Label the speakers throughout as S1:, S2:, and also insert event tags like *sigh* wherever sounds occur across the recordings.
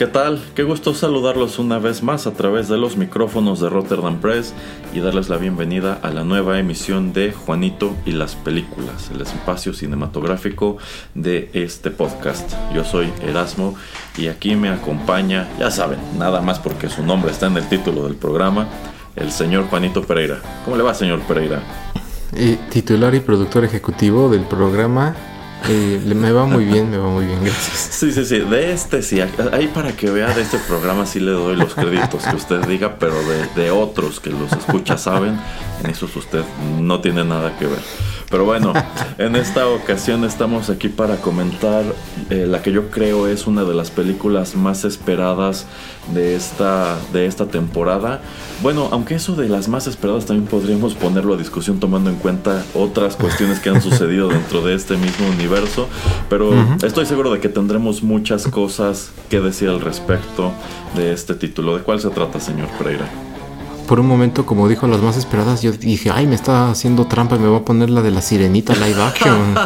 S1: ¿Qué tal? Qué gusto saludarlos una vez más a través de los micrófonos de Rotterdam Press y darles la bienvenida a la nueva emisión de Juanito y las películas, el espacio cinematográfico de este podcast. Yo soy Erasmo y aquí me acompaña, ya saben, nada más porque su nombre está en el título del programa, el señor Juanito Pereira. ¿Cómo le va, señor Pereira?
S2: Eh, titular y productor ejecutivo del programa eh, me va muy bien, me va muy bien, gracias.
S1: Sí, sí, sí, de este sí, ahí para que vea de este programa sí le doy los créditos que usted diga, pero de, otros que los escucha saben, en esos usted no tiene nada que ver. Pero bueno, en esta ocasión estamos aquí para comentar eh, la que yo creo es una de las películas más esperadas de esta, de esta temporada. Bueno, aunque eso de las más esperadas también podríamos ponerlo a discusión tomando en cuenta otras cuestiones que han sucedido *laughs* dentro de este mismo universo. Pero estoy seguro de que tendremos muchas cosas que decir al respecto de este título. ¿De cuál se trata, señor Pereira?
S2: Por un momento, como dijo las más esperadas, yo dije, ay, me está haciendo trampa y me va a poner la de la sirenita live action.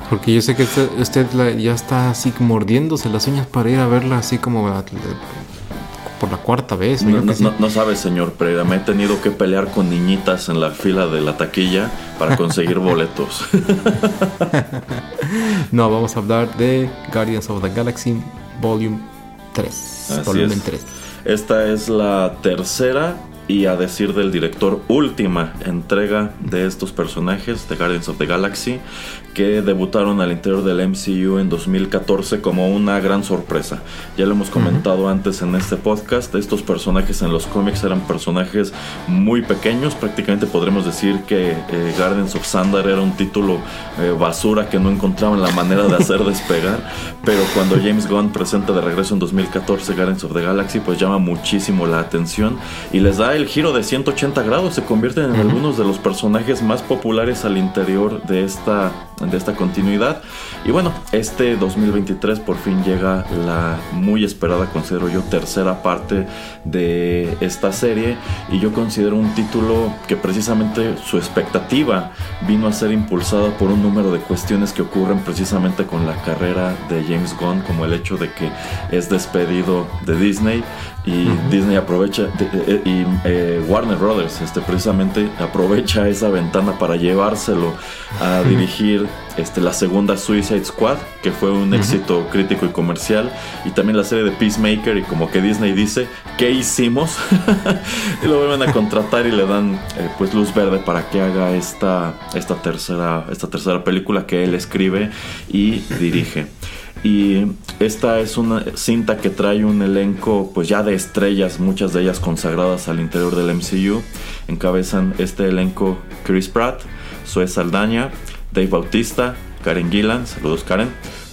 S2: *laughs* Porque yo sé que usted, ya está así mordiéndose las uñas para ir a verla así como por la cuarta vez.
S1: No, no, sabe, señor Pereira, me he tenido que pelear con niñitas en la fila de la taquilla para conseguir *laughs* boletos. *laughs*
S2: no, vamos a hablar de Guardians of the Galaxy Volume 3. volumen 3.
S1: Esta es la tercera y a decir del director última entrega de estos personajes de Guardians of the Galaxy que debutaron al interior del MCU en 2014 como una gran sorpresa. Ya lo hemos comentado antes en este podcast, estos personajes en los cómics eran personajes muy pequeños, prácticamente podremos decir que eh, Guardians of Sandar era un título eh, basura que no encontraban la manera de hacer *laughs* despegar, pero cuando James Gunn presenta de regreso en 2014 Guardians of the Galaxy, pues llama muchísimo la atención y les da el giro de 180 grados, se convierten en algunos de los personajes más populares al interior de esta de esta continuidad. Y bueno, este 2023 por fin llega la muy esperada, considero yo, tercera parte de esta serie. Y yo considero un título que precisamente su expectativa vino a ser impulsada por un número de cuestiones que ocurren precisamente con la carrera de James Gunn, como el hecho de que es despedido de Disney y Disney aprovecha y eh, Warner Brothers este precisamente aprovecha esa ventana para llevárselo a dirigir este, la segunda Suicide Squad, que fue un éxito crítico y comercial, y también la serie de Peacemaker, y como que Disney dice, ¿qué hicimos? *laughs* y lo vuelven a contratar y le dan eh, pues luz verde para que haga esta, esta, tercera, esta tercera película que él escribe y dirige. Y esta es una cinta que trae un elenco pues ya de estrellas, muchas de ellas consagradas al interior del MCU. Encabezan este elenco Chris Pratt, Zoe Saldaña, Dave Bautista, Karen Gillan, saludos Karen,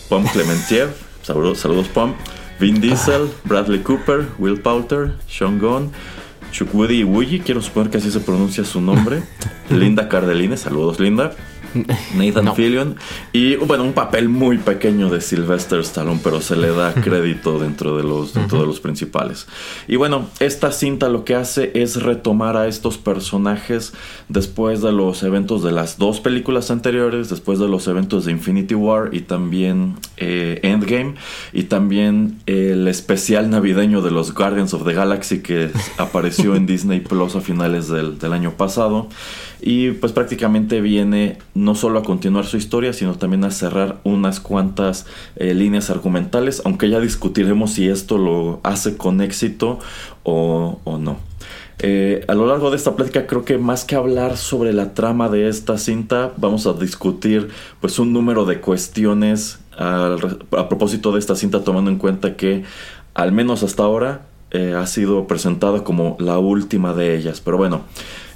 S1: Pom Clementiev, *laughs* saludos, saludos Pom, Vin Diesel, Bradley Cooper, Will Poulter, Sean Gunn, Chukwudi Iwuji, quiero suponer que así se pronuncia su nombre, *laughs* Linda Cardellini, saludos Linda, *laughs* Nathan Fillion. Y bueno, un papel muy pequeño de Sylvester Stallone, pero se le da crédito dentro de los, dentro de los principales. Y bueno, esta cinta lo que hace es retomar a estos personajes después de los eventos de las dos películas anteriores, después de los eventos de Infinity War y también eh, Endgame, y también el especial navideño de los Guardians of the Galaxy que *laughs* apareció en Disney Plus a finales del, del año pasado. Y pues prácticamente viene no solo a continuar su historia, sino también a cerrar unas cuantas eh, líneas argumentales, aunque ya discutiremos si esto lo hace con éxito o, no. Eh, a lo largo de esta plática creo que más que hablar sobre la trama de esta cinta, vamos a discutir pues un número de cuestiones a, propósito de esta cinta, tomando en cuenta que al menos hasta ahora eh, ha sido presentada como la última de ellas. Pero bueno,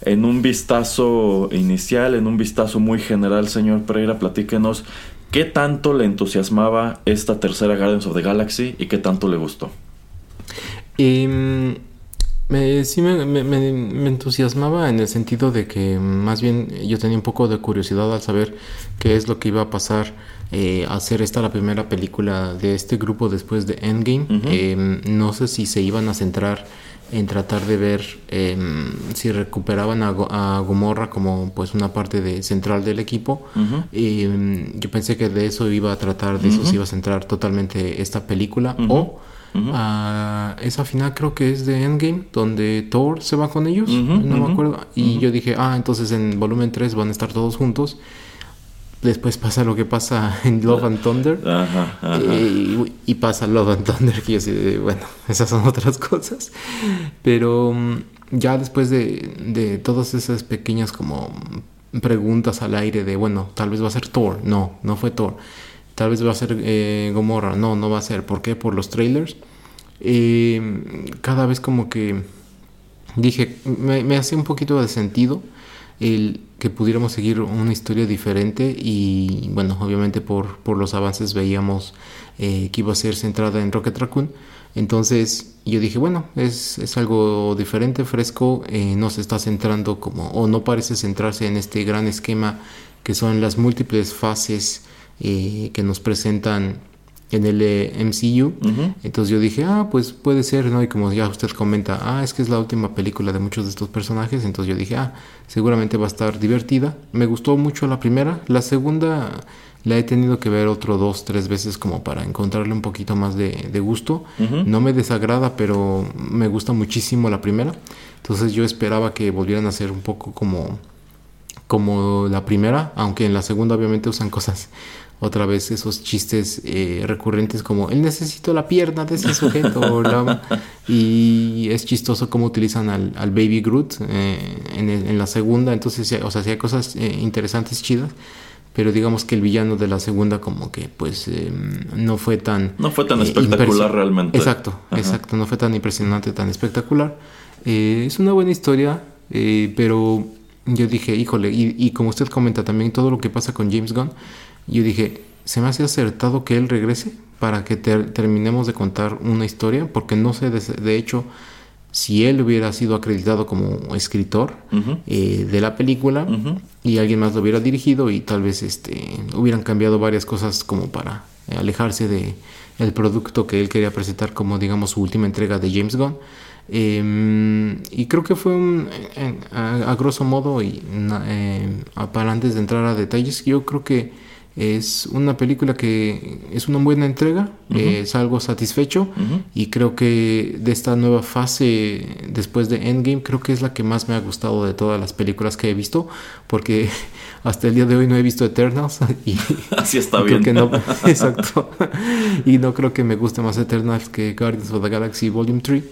S1: en un vistazo inicial, en un vistazo muy general, señor Pereira, platíquenos qué tanto le entusiasmaba esta tercera Guardians of the Galaxy y qué tanto le gustó.
S2: Em, sí me, entusiasmaba en el sentido de que más bien yo tenía un poco de curiosidad al saber qué es lo que iba a pasar eh, hacer esta la primera película de este grupo después de Endgame. Em, no sé si se iban a centrar en tratar de ver em, si recuperaban a, Gomorra como pues una parte de central del equipo. Em, yo pensé que de eso iba a tratar de eso se iba a centrar totalmente esta película. O a esa final creo que es de Endgame donde Thor se va con ellos no me acuerdo y yo dije ah entonces en volumen 3 van a estar todos juntos después pasa lo que pasa *laughs* en Love and Thunder eh, y, pasa Love and Thunder que yo bueno *laughs* esas son otras cosas. Pero mm, ya después de, todas esas pequeñas como preguntas al aire de bueno tal vez va a ser Thor no no fue Thor tal vez va a ser eh, Gomorra no no va a ser ¿por qué? por los trailers eh, cada vez como que dije me, me hace un poquito de sentido el que pudiéramos seguir una historia diferente y bueno, obviamente por, por los avances veíamos eh, que iba a ser centrada en Rocket Raccoon. Entonces yo dije, bueno, es, es algo diferente, fresco, no se está centrando como, o no parece centrarse en este gran esquema que son las múltiples fases eh, que nos presentan en el eh, MCU. Entonces yo dije, ah, pues puede ser, ¿no? Y como ya usted comenta, ah, es que es la última película de muchos de estos personajes. Entonces yo dije, ah, seguramente va a estar divertida. Me gustó mucho la primera. La segunda la he tenido que ver otro dos, tres veces como para encontrarle un poquito más de, gusto. No me desagrada, pero me gusta muchísimo la primera. Entonces yo esperaba que volvieran a ser un poco como como la primera, aunque en la segunda obviamente usan cosas otra vez esos chistes eh, recurrentes como él necesito la pierna de ese sujeto *laughs* y es chistoso cómo utilizan al, Baby Groot eh, en, la segunda. Entonces o sea hay cosas eh, interesantes chidas pero digamos que el villano de la segunda como que pues no fue tan
S1: no fue tan espectacular realmente.
S2: Exacto exacto no fue tan impresionante tan espectacular. Es una buena historia pero yo dije híjole y, y como usted comenta también todo lo que pasa con James Gunn yo dije, se me hace acertado que él regrese para que terminemos de contar una historia, porque no sé, de, hecho, si él hubiera sido acreditado como escritor eh, de la película y alguien más lo hubiera dirigido y tal vez este, hubieran cambiado varias cosas como para alejarse de el producto que él quería presentar como digamos su última entrega de James Gunn. Em, y creo que fue un, a, grosso modo y eh, para antes de entrar a detalles, yo creo que es una película que es una buena entrega, es algo satisfecho y creo que de esta nueva fase después de Endgame creo que es la que más me ha gustado de todas las películas que he visto porque *laughs* hasta el día de hoy no he visto Eternals *laughs* y *laughs*
S1: así está bien.
S2: Que no, exacto. y no creo que me guste más Eternals que Guardians of the Galaxy Volume 3.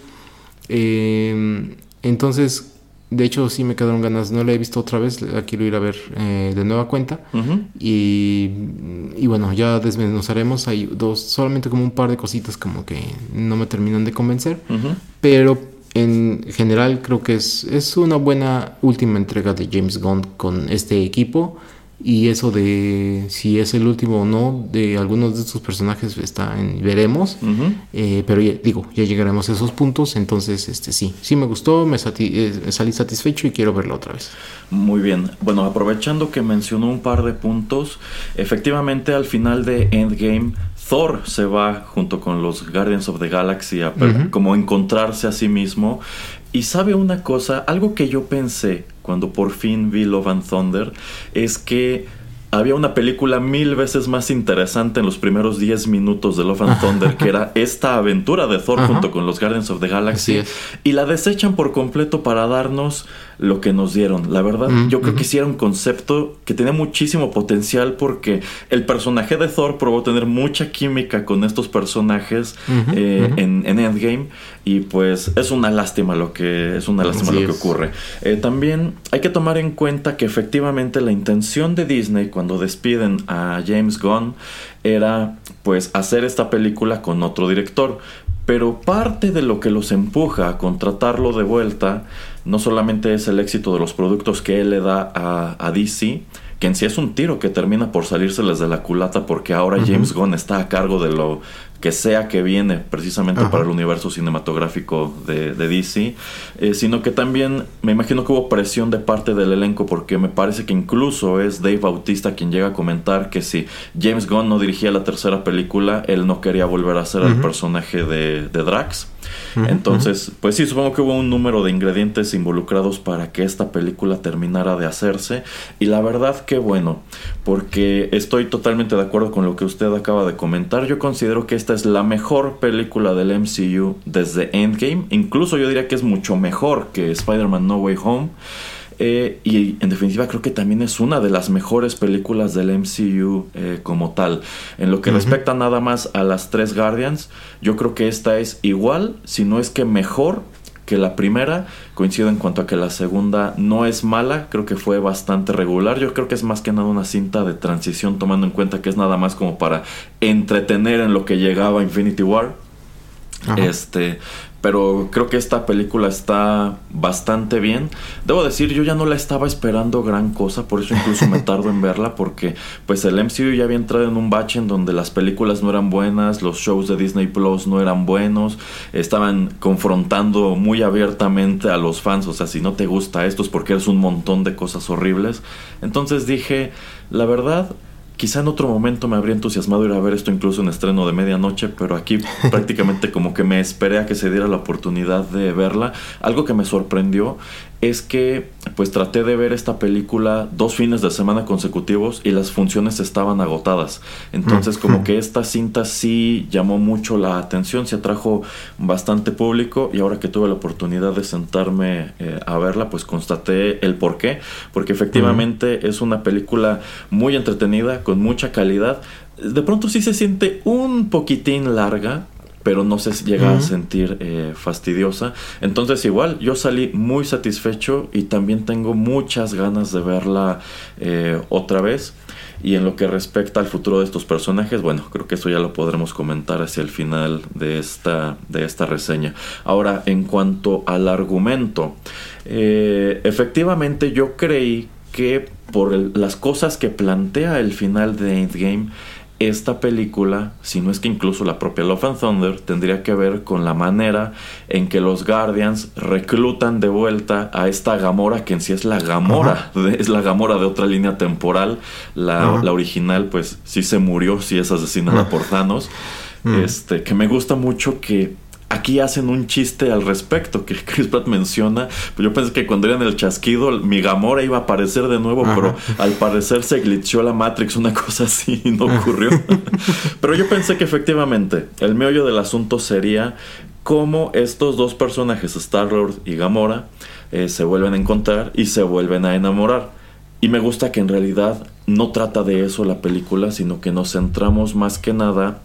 S2: Eh, entonces de hecho, sí me quedaron ganas. No la he visto otra vez. La quiero ir a ver eh, de nueva cuenta. y, y, bueno, ya desmenuzaremos. Hay dos, solamente como un par de cositas como que no me terminan de convencer. Pero en general creo que es, es una buena última entrega de James Gunn con este equipo. Y eso de si es el último o no de algunos de estos personajes está en veremos. Eh, pero ya, digo, ya llegaremos a esos puntos. Entonces, este sí, sí me gustó, me, eh, salí satisfecho y quiero verlo otra vez.
S1: Muy bien. Bueno, aprovechando que mencionó un par de puntos, efectivamente al final de Endgame Thor se va junto con los Guardians of the Galaxy a como encontrarse a sí mismo. Y sabe una cosa, algo que yo pensé cuando por fin vi Love and Thunder es que había una película mil veces más interesante en los primeros 10 minutos de Love and Thunder, que era *laughs* esta aventura de Thor junto con los Guardians of the Galaxy. Y la desechan por completo para darnos lo que nos dieron. La verdad, yo creo que sí era un concepto que tenía muchísimo potencial porque el personaje de Thor probó tener mucha química con estos personajes eh, en, Endgame y pues es una lástima lo que es una lástima lo que ocurre. Eh, también hay que tomar en cuenta que efectivamente la intención de Disney cuando despiden a James Gunn era pues hacer esta película con otro director. Pero parte de lo que los empuja a contratarlo de vuelta no solamente es el éxito de los productos que él le da a, a DC, que en sí es un tiro que termina por salírseles de la culata porque ahora James Gunn está a cargo de lo que sea que viene precisamente para el universo cinematográfico de, DC, eh, sino que también me imagino que hubo presión de parte del elenco porque me parece que incluso es Dave Bautista quien llega a comentar que si James Gunn no dirigía la tercera película, él no quería volver a ser el personaje de, de Drax. Entonces, pues sí, supongo que hubo un número de ingredientes involucrados para que esta película terminara de hacerse. Y la verdad que bueno, porque estoy totalmente de acuerdo con lo que usted acaba de comentar. Yo considero que esta es la mejor película del MCU desde Endgame. Incluso yo diría que es mucho mejor que Spider-Man No Way Home. Eh, y en definitiva creo que también es una de las mejores películas del MCU eh, como tal. En lo que respecta nada más a las tres Guardians, yo creo que esta es igual, si no es que mejor que la primera. Coincido en cuanto a que la segunda no es mala, creo que fue bastante regular. Yo creo que es más que nada una cinta de transición, tomando en cuenta que es nada más como para entretener en lo que llegaba Infinity War. Este, pero creo que esta película está bastante bien. Debo decir, yo ya no la estaba esperando gran cosa, por eso incluso me *laughs* tardo en verla, porque pues el MCU ya había entrado en un bache en donde las películas no eran buenas, los shows de Disney Plus no eran buenos, estaban confrontando muy abiertamente a los fans, o sea, si no te gusta esto es porque eres un montón de cosas horribles. Entonces dije, la verdad, Quizá en otro momento me habría entusiasmado ir a ver esto incluso en estreno de medianoche, pero aquí *laughs* prácticamente como que me esperé a que se diera la oportunidad de verla. Algo que me sorprendió es que pues traté de ver esta película dos fines de semana consecutivos y las funciones estaban agotadas. Entonces como *laughs* que esta cinta sí llamó mucho la atención, se atrajo bastante público y ahora que tuve la oportunidad de sentarme eh, a verla pues constaté el por qué. Porque efectivamente es una película muy entretenida, con mucha calidad. De pronto sí se siente un poquitín larga, pero no se llega a sentir eh, fastidiosa. Entonces igual yo salí muy satisfecho y también tengo muchas ganas de verla eh, otra vez. Y en lo que respecta al futuro de estos personajes, bueno, creo que eso ya lo podremos comentar hacia el final de esta, de esta reseña. Ahora, en cuanto al argumento, eh, efectivamente yo creí que por las cosas que plantea el final de Endgame, esta película, si no es que incluso la propia Love and Thunder, tendría que ver con la manera en que los Guardians reclutan de vuelta a esta Gamora, que en sí es la Gamora, es la Gamora de otra línea temporal. La, la, original, pues sí se murió, sí es asesinada por Thanos. Mm. Este, que me gusta mucho que Aquí hacen un chiste al respecto que *laughs* Chris Pratt menciona. Yo pensé que cuando era en el chasquido, mi Gamora iba a aparecer de nuevo, pero al parecer se glitchó la Matrix, una cosa así, y no ocurrió. *laughs* pero yo pensé que efectivamente el meollo del asunto sería cómo estos dos personajes, Star-Lord y Gamora, eh, se vuelven a encontrar y se vuelven a enamorar. Y me gusta que en realidad no trata de eso la película, sino que nos centramos más que nada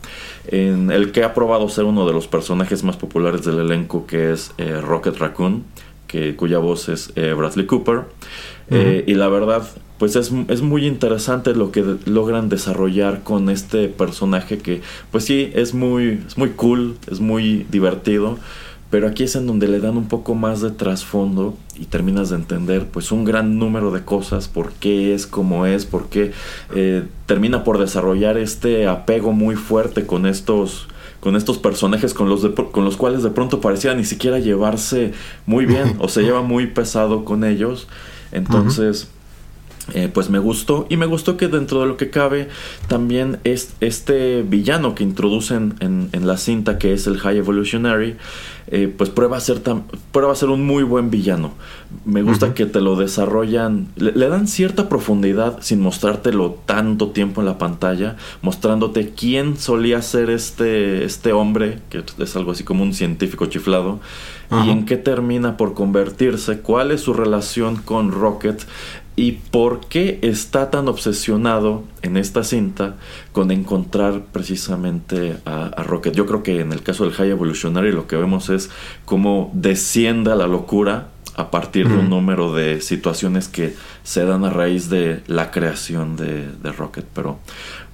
S1: en el que ha probado ser uno de los personajes más populares del elenco, que es eh, Rocket Raccoon, que, cuya voz es eh, Bradley Cooper. Eh, y la verdad, pues es, es, muy interesante lo que logran desarrollar con este personaje que, pues sí, es muy, es muy cool, es muy divertido pero aquí es en donde le dan un poco más de trasfondo y terminas de entender pues un gran número de cosas, por qué es como es, por qué eh, termina por desarrollar este apego muy fuerte con estos con estos personajes con los, con los cuales de pronto parecía ni siquiera llevarse muy bien o se *laughs* lleva muy pesado con ellos. Entonces, eh, pues me gustó. Y me gustó que dentro de lo que cabe también es este villano que introducen en, en la cinta que es el High Evolutionary eh, pues prueba a, ser prueba a ser un muy buen villano. Me gusta que te lo desarrollan le, dan cierta profundidad sin mostrártelo tanto tiempo en la pantalla mostrándote quién solía ser este, este hombre que es algo así como un científico chiflado y en qué termina por convertirse cuál es su relación con Rocket y por qué está tan obsesionado en esta cinta con encontrar precisamente a, Rocket. Yo creo que en el caso del High Evolutionary lo que vemos es cómo desciende a la locura a partir de un número de situaciones que se dan a raíz de la creación de, Rocket. Pero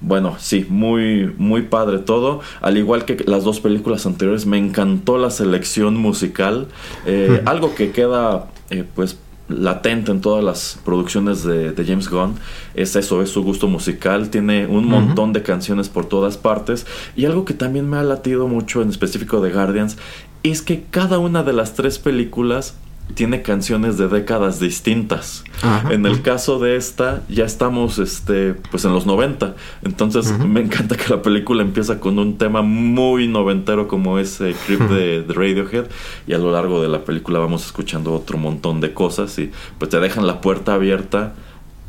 S1: bueno, sí, muy, muy padre todo. Al igual que las dos películas anteriores, me encantó la selección musical. Eh, algo que queda eh, pues latente en todas las producciones de, James Gunn es eso, es su gusto musical, tiene un montón de canciones por todas partes y algo que también me ha latido mucho en específico de Guardians es que cada una de las tres películas tiene canciones de décadas distintas. En el caso de esta, ya estamos este, pues en los 90. Entonces me encanta que la película empieza con un tema muy noventero como ese Creep de, Radiohead. Y a lo largo de la película vamos escuchando otro montón de cosas. Y pues te dejan la puerta abierta.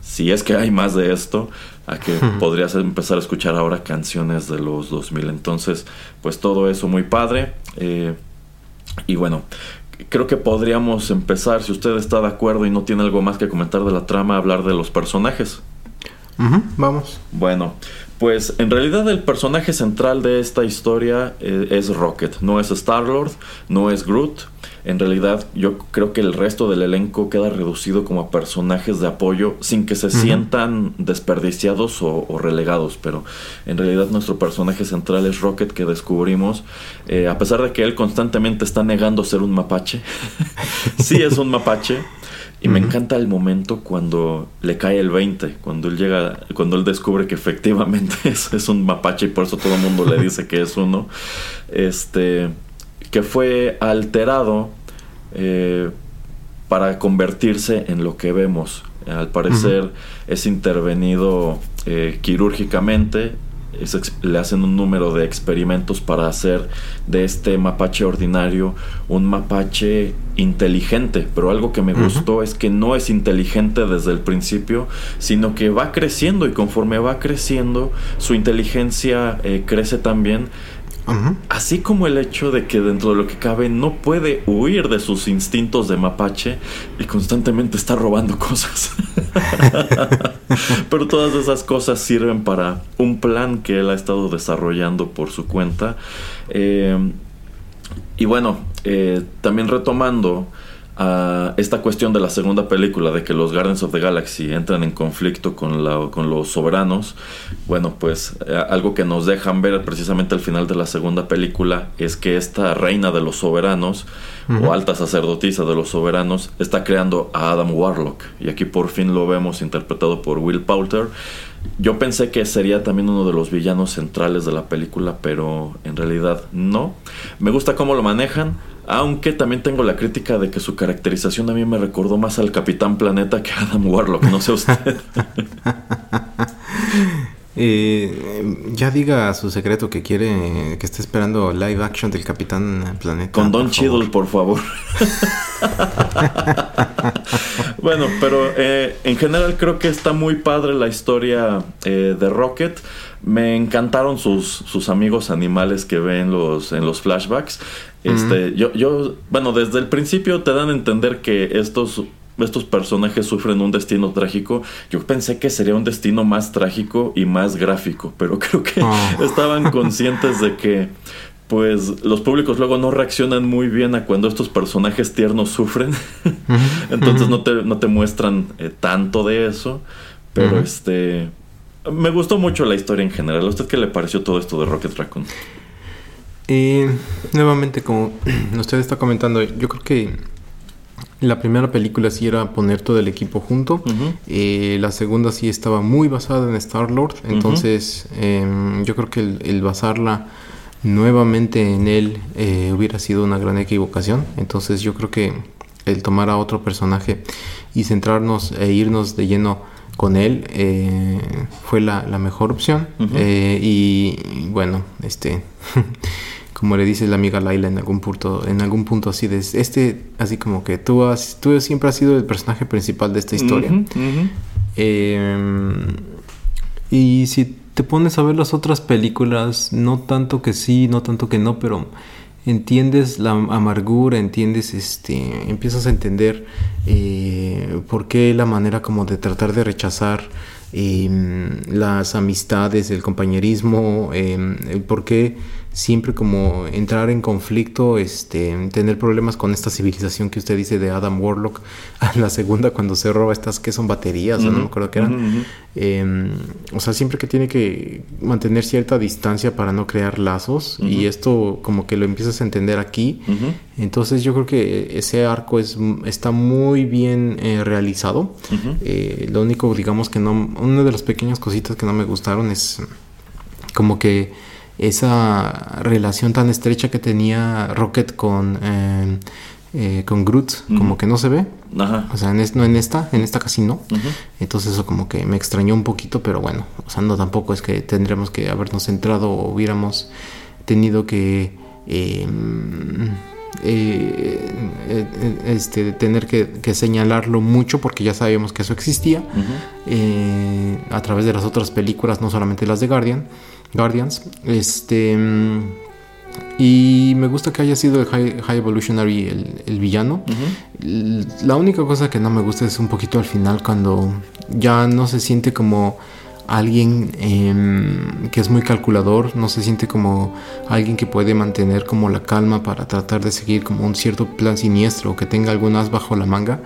S1: Si es que hay más de esto, a que podrías empezar a escuchar ahora canciones de los 2000. Entonces, pues todo eso muy padre. Eh, y bueno, creo que podríamos empezar, si usted está de acuerdo y no tiene algo más que comentar de la trama, a hablar de los personajes.
S2: vamos.
S1: Bueno, pues en realidad el personaje central de esta historia eh, es Rocket, no es Star-Lord, no es Groot. En realidad yo creo que el resto del elenco queda reducido como a personajes de apoyo sin que se sientan desperdiciados o, relegados, pero en realidad nuestro personaje central es Rocket que descubrimos, eh, a pesar de que él constantemente está negando ser un mapache, *laughs* sí es un mapache. Y me encanta el momento cuando le cae el 20, cuando él llega, cuando él descubre que efectivamente *laughs* es, es un mapache y por eso todo el mundo le dice que es uno. Este, que fue alterado eh, para convertirse en lo que vemos. Al parecer es intervenido eh, quirúrgicamente le hacen un número de experimentos para hacer de este mapache ordinario un mapache inteligente, pero algo que me gustó es que no es inteligente desde el principio, sino que va creciendo y conforme va creciendo su inteligencia eh, crece también Así como el hecho de que dentro de lo que cabe no puede huir de sus instintos de mapache y constantemente está robando *laughs* cosas. Pero todas esas cosas sirven para un plan que él ha estado desarrollando por su cuenta. Eh, y bueno, eh, también retomando esta cuestión de la segunda película, de que los Guardians of the Galaxy entran en conflicto con, la, con los soberanos, bueno, pues eh, algo que nos dejan ver precisamente al final de la segunda película es que esta reina de los soberanos, o alta sacerdotisa de los soberanos, está creando a Adam Warlock. Y aquí por fin lo vemos interpretado por Will Poulter. Yo pensé que sería también uno de los villanos centrales de la película, pero en realidad no. Me gusta cómo lo manejan aunque también tengo la crítica de que su caracterización a mí me recordó más al Capitán Planeta que a Adam Warlock, no sé usted. *laughs*
S2: Eh, ya diga su secreto que quiere, que está esperando live action del Capitán Planeta.
S1: Con Don Cheadle, por favor. *laughs* *laughs* bueno, pero eh, en general creo que está muy padre la historia eh, de Rocket. Me encantaron sus, sus amigos animales que ven los, en los flashbacks. Este, yo, yo, bueno, desde el principio te dan a entender que estos estos personajes sufren un destino trágico, yo pensé que sería un destino más trágico y más gráfico, pero *laughs* creo que ah. estaban conscientes de que pues los públicos luego no reaccionan muy bien a cuando estos personajes tiernos sufren. *laughs* Entonces no, te, no te muestran eh, tanto de eso. Pero este. Me gustó mucho la historia en general. ¿A usted qué le pareció todo esto de Rocket Raccoon?
S2: Y nuevamente, como *clears throat* usted está comentando, yo creo que La primera película sí era poner todo el equipo junto. Eh, la segunda sí estaba muy basada en Star Lord. Entonces, em, yo creo que el, basarla nuevamente en él eh, hubiera sido una gran equivocación. Entonces, yo creo que el tomar a otro personaje y centrarnos e irnos de lleno con él eh, fue la, mejor opción. y bueno, este. *laughs* como le dice la amiga Laila en algún punto, en algún punto así de este, así como que tú has, tú siempre has sido el personaje principal de esta historia. Em, y si te pones a ver las otras películas, no tanto que sí, no tanto que no, pero entiendes la amargura, entiendes, este, empiezas a entender eh, por qué la manera como de tratar de rechazar em, las amistades, el compañerismo, em, por qué siempre como entrar en conflicto, este, tener problemas con esta civilización que usted dice de Adam Warlock, *laughs* a la segunda cuando se roba estas que son baterías, o no me acuerdo qué eran. Em, o sea, siempre que tiene que mantener cierta distancia para no crear lazos, y esto como que lo empiezas a entender aquí. Entonces yo creo que ese arco es, está muy bien eh, realizado. Eh, lo único, digamos que no, una de las pequeñas cositas que no me gustaron es como que esa relación tan estrecha que tenía Rocket con, eh, eh, con Groot, como que no se ve. O sea, en no en esta, en esta casi no. Entonces eso como que me extrañó un poquito, pero bueno, o sea, no tampoco es que tendríamos que habernos centrado o hubiéramos tenido que... Em, eh, este, tener que, señalarlo mucho porque ya sabíamos que eso existía a través de las otras películas, no solamente las de Guardian. Guardians. Este. Y me gusta que haya sido el High, Evolutionary el, villano. La única cosa que no me gusta es un poquito al final cuando ya no se siente como alguien em, que es muy calculador, no se siente como alguien que puede mantener como la calma para tratar de seguir como un cierto plan siniestro o que tenga algún as bajo la manga,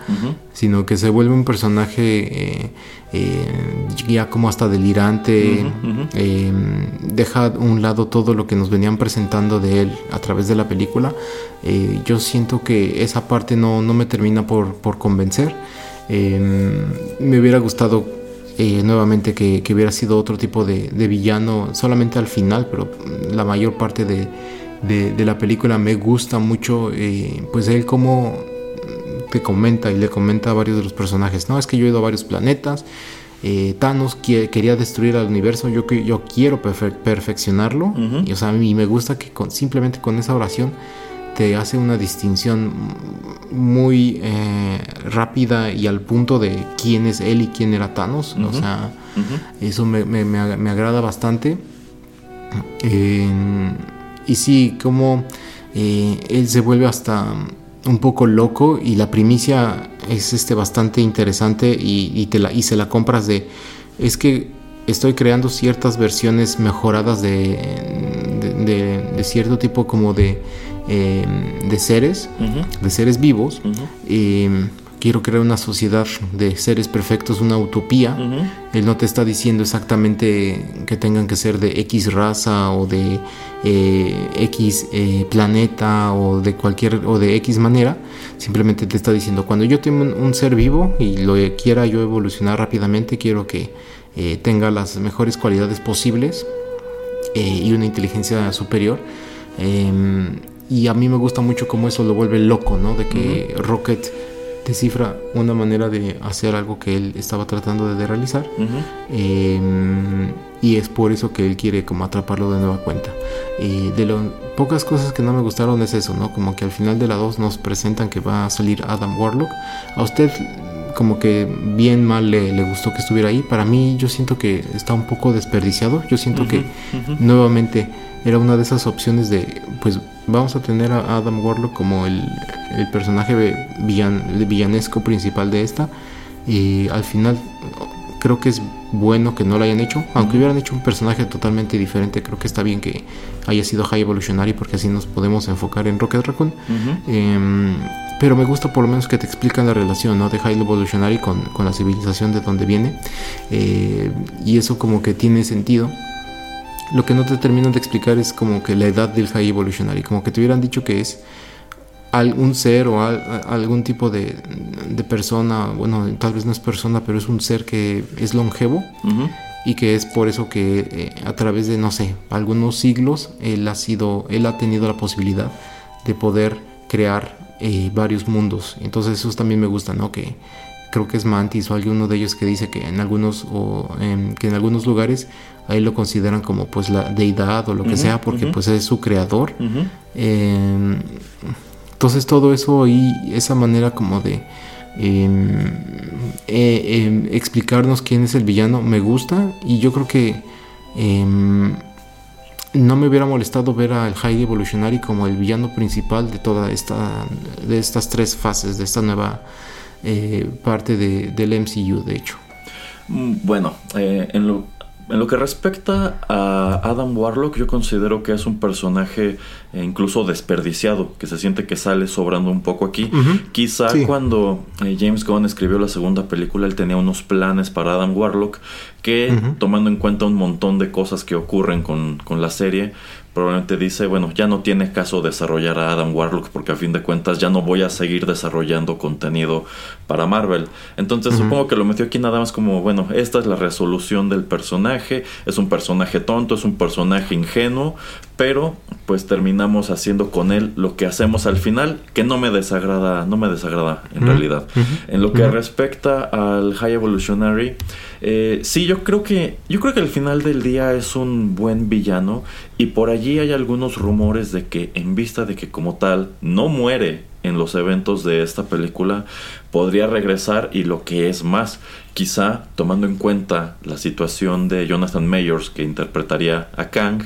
S2: sino que se vuelve un personaje eh, eh, ya como hasta delirante, em, deja a un lado todo lo que nos venían presentando de él a través de la película. Eh, yo siento que esa parte no, no me termina por, por convencer. Em, me hubiera gustado eh, nuevamente que, hubiera sido otro tipo de, villano solamente al final, pero la mayor parte de, la película me gusta mucho, eh, pues él como te comenta y le comenta a varios de los personajes, no, es que yo he ido a varios planetas, eh, Thanos quería destruir al universo, yo, yo quiero perfeccionarlo, y, o sea, a mí me gusta que simplemente con esa oración te hace una distinción muy eh, rápida y al punto de quién es él y quién era Thanos. O sea, eso me, agrada bastante. y sí, como eh, él se vuelve hasta un poco loco y la primicia es este bastante interesante y, te la, y se la compras de... Es que estoy creando ciertas versiones mejoradas de, de cierto tipo como de eh, de seres, de seres vivos. quiero crear una sociedad de seres perfectos, una utopía. Él no te está diciendo exactamente que tengan que ser de X raza o de eh, X eh, planeta o de cualquier o de X manera. Simplemente te está diciendo cuando yo tengo un, ser vivo y lo quiera yo evolucionar rápidamente, quiero que tenga las mejores cualidades posibles y una inteligencia superior. Em, y a mí me gusta mucho cómo eso lo vuelve loco, ¿no? De que Rocket descifra una manera de hacer algo que él estaba tratando de realizar. Em, y es por eso que él quiere como atraparlo de nueva cuenta. Y de las pocas cosas que no me gustaron es eso, ¿no? Como que al final de la 2 nos presentan que va a salir Adam Warlock. A usted como que bien mal le, gustó que estuviera ahí. Para mí yo siento que está un poco desperdiciado. Yo siento que nuevamente era una de esas opciones de, pues vamos a tener a Adam Warlock como el, personaje villanesco principal de esta. Y al final creo que es bueno que no lo hayan hecho. Aunque hubieran hecho un personaje totalmente diferente, creo que está bien que haya sido High Evolutionary porque así nos podemos enfocar en Rocket Raccoon. Em, pero me gusta por lo menos que te explican la relación ¿no? de High Evolutionary con, con la civilización de donde viene. Eh, y eso como que tiene sentido lo que no te terminan de explicar es como que la edad del High Evolutionary, como que te hubieran dicho que es algún ser o algún tipo de, persona, bueno, tal vez no es persona, pero es un ser que es longevo y que es por eso que eh, a través de, no sé, algunos siglos, él ha sido, él ha tenido la posibilidad de poder crear eh, varios mundos. Entonces eso también me gusta, ¿no? Que creo que es Mantis o alguno de ellos que dice que en algunos o que en algunos lugares ahí lo consideran como pues la deidad o lo que sea porque pues es su creador. Entonces todo eso y esa manera como de em, eh, em, explicarnos quién es el villano me gusta y yo creo que no me hubiera molestado ver al High Evolutionary como el villano principal de toda esta de estas tres fases de esta nueva eh, parte del MCU de hecho.
S1: Mm, bueno eh, en lo en lo que respecta a Adam Warlock, yo considero que es un personaje eh, incluso desperdiciado, que se siente que sale sobrando un poco aquí. Quizá cuando eh, James Gunn escribió la segunda película, él tenía unos planes para Adam Warlock que, tomando en cuenta un montón de cosas que ocurren con, con la serie, probablemente dice, bueno, ya no tiene caso desarrollar a Adam Warlock porque a fin de cuentas ya no voy a seguir desarrollando contenido para Marvel. Entonces supongo que lo metió aquí nada más como, bueno, esta es la resolución del personaje, es un personaje tonto, es un personaje ingenuo, pero pues terminamos haciendo con él lo que hacemos al final, que no me desagrada, no me desagrada en realidad. En lo que respecta al High Evolutionary, eh, sí, yo creo que yo creo que al final del día es un buen villano y por allí hay algunos rumores de que en vista de que como tal no muere en los eventos de esta película, podría regresar y lo que es más, quizá tomando en cuenta la situación de Jonathan Mayors que interpretaría a Kang,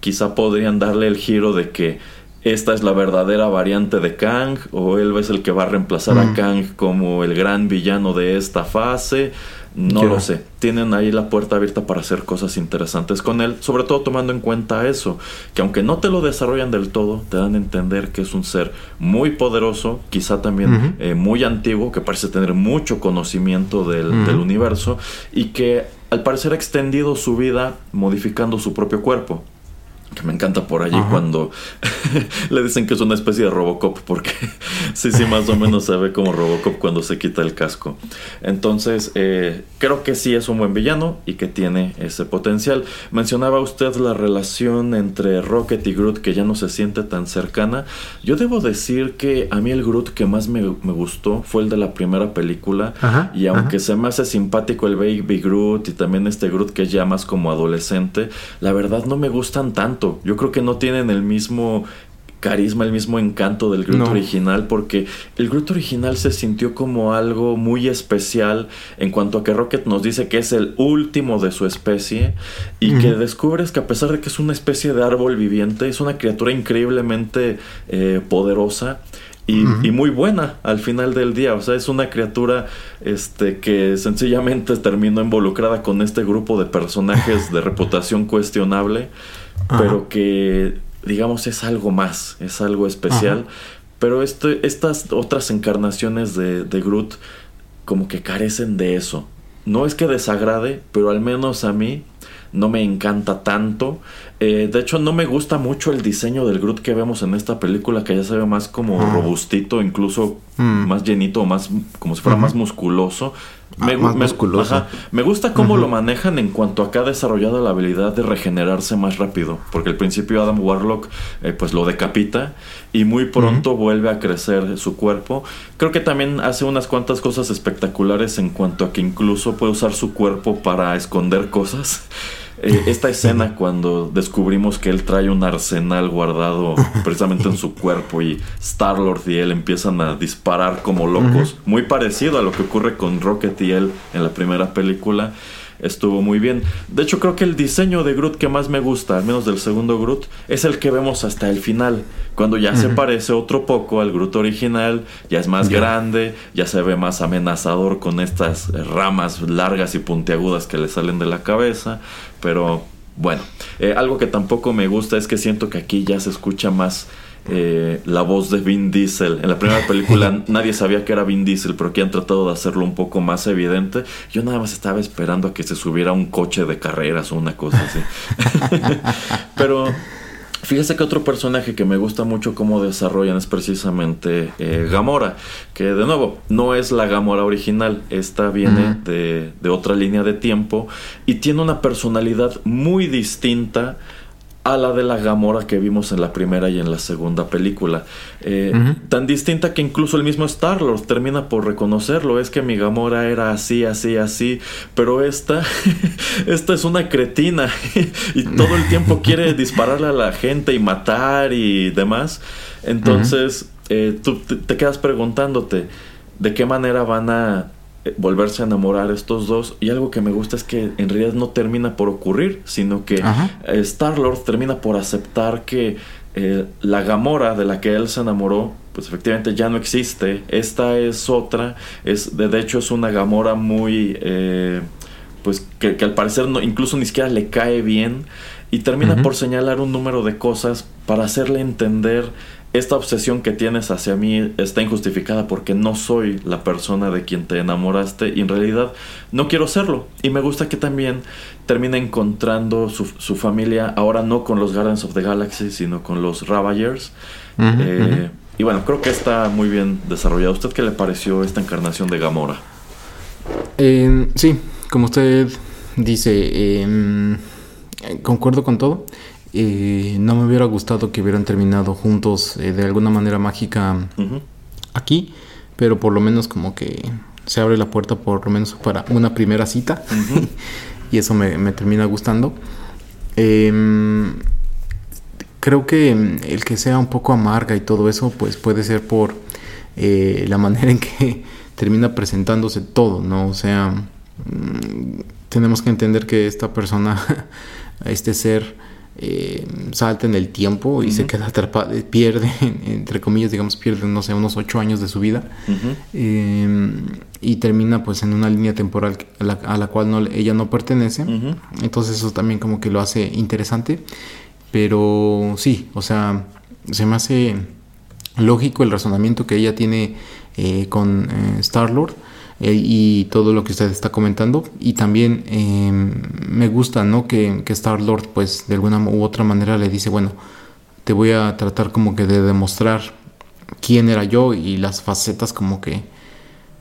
S1: quizá podrían darle el giro de que esta es la verdadera variante de Kang o él es el que va a reemplazar a Kang como el gran villano de esta fase no lo sé. Tienen ahí la puerta abierta para hacer cosas interesantes con él, sobre todo tomando en cuenta eso, que aunque no te lo desarrollan del todo, te dan a entender que es un ser muy poderoso, quizá también eh, muy antiguo, que parece tener mucho conocimiento del, del universo y que al parecer ha extendido su vida modificando su propio cuerpo que me encanta por allí cuando *laughs* le dicen que es una especie de Robocop, porque *laughs* sí, sí, más o menos se ve como Robocop cuando se quita el casco. Entonces, eh, creo que sí es un buen villano y que tiene ese potencial. Mencionaba usted la relación entre Rocket y Groot que ya no se siente tan cercana. Yo debo decir que a mí el Groot que más me, gustó fue el de la primera película. y aunque se me hace simpático el Baby Groot y también este Groot que es ya más como adolescente, la verdad no me gustan tanto yo creo que no tienen el mismo carisma, el mismo encanto del Groot original, porque el Groot original se sintió como algo muy especial en cuanto a que Rocket nos dice que es el último de su especie y que descubres que a pesar de que es una especie de árbol viviente, es una criatura increíblemente eh, poderosa. Y, y, muy buena al final del día. O sea, es una criatura este, que sencillamente terminó involucrada con este grupo de personajes de reputación cuestionable pero que digamos es algo más, es algo especial. Pero esto, estas otras encarnaciones de, de Groot como que carecen de eso. No es que desagrade, pero al menos a mí no me encanta tanto. Eh, de hecho, no me gusta mucho el diseño del Groot que vemos en esta película, que ya se ve más como robustito, incluso mm. más llenito, más como si fuera más musculoso.
S2: Me, ah, más musculoso.
S1: me gusta cómo lo manejan en cuanto a que ha desarrollado la habilidad de regenerarse más rápido, porque al principio Adam Warlock eh, pues lo decapita y muy pronto vuelve a crecer su cuerpo. Creo que también hace unas cuantas cosas espectaculares en cuanto a que incluso puede usar su cuerpo para esconder cosas. Eh, esta escena cuando descubrimos que él trae un arsenal guardado *laughs* precisamente en su cuerpo y Star Lord y él empiezan a disparar como locos, muy parecido a lo que ocurre con Rocket y él en la primera película estuvo muy bien. De hecho, creo que el diseño de Groot que más me gusta, al menos del segundo Groot, es el que vemos hasta el final. Cuando ya se parece otro poco al Groot original, ya es más grande, ya se ve más amenazador con estas ramas largas y puntiagudas que le salen de la cabeza. Pero bueno, eh, algo que tampoco me gusta es que siento que aquí ya se escucha más eh, la voz de Vin Diesel. En la primera película *laughs* nadie sabía que era Vin Diesel, pero aquí han tratado de hacerlo un poco más evidente. Yo nada más estaba esperando a que se subiera un coche de carreras o una cosa así. *laughs* pero Fíjese que otro personaje que me gusta mucho cómo desarrollan es precisamente eh, Gamora, que de nuevo no es la Gamora original, esta viene de, de, otra línea de tiempo y tiene una personalidad muy distinta a la de la Gamora que vimos en la primera y en la segunda película. Eh, tan distinta que incluso el mismo Star-Lord termina por reconocerlo. Es que mi Gamora era así, así, así. Pero esta, *laughs* esta es una cretina *laughs* y todo el tiempo *laughs* quiere dispararle a la gente y matar y demás. Entonces, eh, tú te quedas preguntándote de qué manera van a volverse a enamorar estos dos. Y algo que me gusta es que en realidad no termina por ocurrir, sino que eh, Star-Lord termina por aceptar que eh, la Gamora de la que él se enamoró, pues efectivamente ya no existe. Esta es otra. Es, de, hecho, es una Gamora muy. pues que, al parecer no, incluso ni siquiera le cae bien. Y termina por señalar un número de cosas para hacerle entender esta obsesión que tienes hacia mí está injustificada porque no soy la persona de quien te enamoraste y en realidad no quiero serlo. Y me gusta que también termina encontrando su, familia ahora no con los Guardians of the Galaxy, sino con los Ravagers. Eh, y bueno, creo que está muy bien desarrollado. ¿Usted qué le pareció esta encarnación de Gamora?
S2: sí, como usted dice, em, concuerdo con todo no me hubiera gustado que hubieran terminado juntos eh, de alguna manera mágica aquí, pero por lo menos como que se abre la puerta por lo menos para una primera cita *laughs* y eso me, termina gustando. Em, creo que el que sea un poco amarga y todo eso pues puede ser por eh, la *laughs* manera en que termina presentándose todo, ¿no? O sea, mm, tenemos que entender que esta persona, *laughs* este ser, eh, salta en el tiempo y se queda atrapado, eh, pierde, *laughs* entre comillas, digamos, pierde, no sé, unos ocho años de su vida eh, y termina pues en una línea temporal a la, cual no, ella no pertenece. Entonces eso también como que lo hace interesante, pero sí, o sea, se me hace lógico el razonamiento que ella tiene con Star-Lord eh, y todo lo que usted está comentando. Y también em, me gusta, ¿no? Que, que Star-Lord, pues, de alguna u otra manera le dice, bueno, te voy a tratar como que de demostrar quién era yo y las facetas como que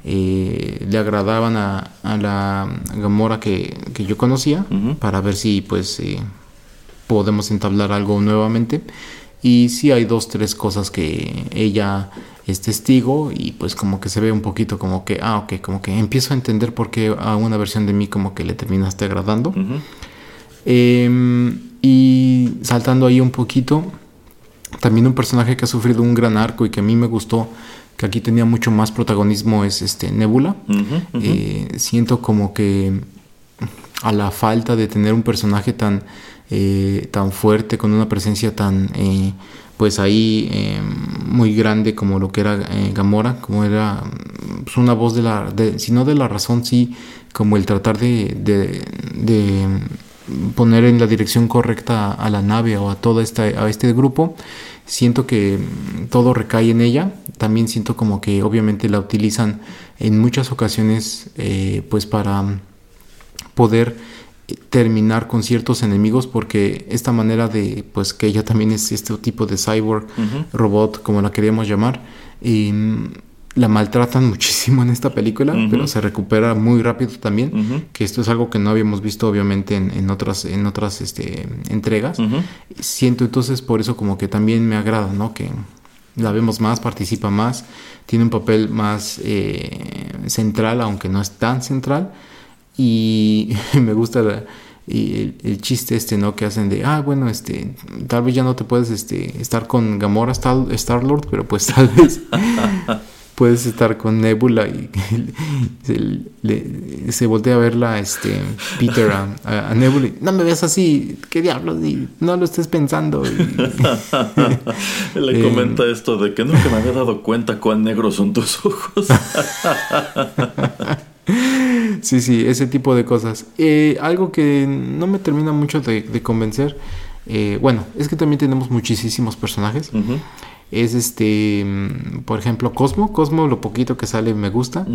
S2: eh, le agradaban a, a, la Gamora que, que yo conocía para ver si pues eh, podemos entablar algo nuevamente y si hay dos tres cosas que ella es testigo y pues como que se ve un poquito como que, ah, ok, como que empiezo a entender por qué a una versión de mí como que le terminaste agradando. Em, y saltando ahí un poquito, también un personaje que ha sufrido un gran arco y que a mí me gustó, que aquí tenía mucho más protagonismo, es este Nebula. Eh, siento como que a la falta de tener un personaje tan, eh, tan fuerte, con una presencia tan... Pues ahí eh, muy grande como lo que era eh, Gamora, como era pues, una voz de la, si no de la razón, sí, como el tratar de, de, poner en la dirección correcta a la nave o a esta, a este grupo. Siento que todo recae en ella. También siento como que obviamente la utilizan en muchas ocasiones eh, pues para poder terminar con ciertos enemigos porque esta manera de pues que ella también es este tipo de cyborg robot como la queríamos llamar y mm, la maltratan *laughs* muchísimo en esta película pero se recupera muy rápido también que esto es algo que no habíamos visto obviamente en, otras en otras este, entregas. Siento entonces por eso como que también me agrada no que la vemos más participa más tiene un papel más eh, central aunque no es tan central y *laughs* me gusta el, chiste este, ¿no? Que hacen de, ah, bueno, este, tal vez ya no te puedes este, estar con Gamora Star, Lord, pero pues *laughs* tal vez *laughs* puedes estar con Nebula y se, voltea a verla, este, Peter a, Nebula. no me ves así, ¿qué diablos? no lo estés pensando.
S1: Le comenta eh, esto de que nunca me había dado cuenta cuán negros son tus ojos.
S2: Sí, sí, ese tipo de cosas. Eh, algo que no me termina mucho de, convencer, eh, bueno, es que también tenemos muchísimos personajes. Es este, mm, por ejemplo, Cosmo. Cosmo, lo poquito que sale me gusta.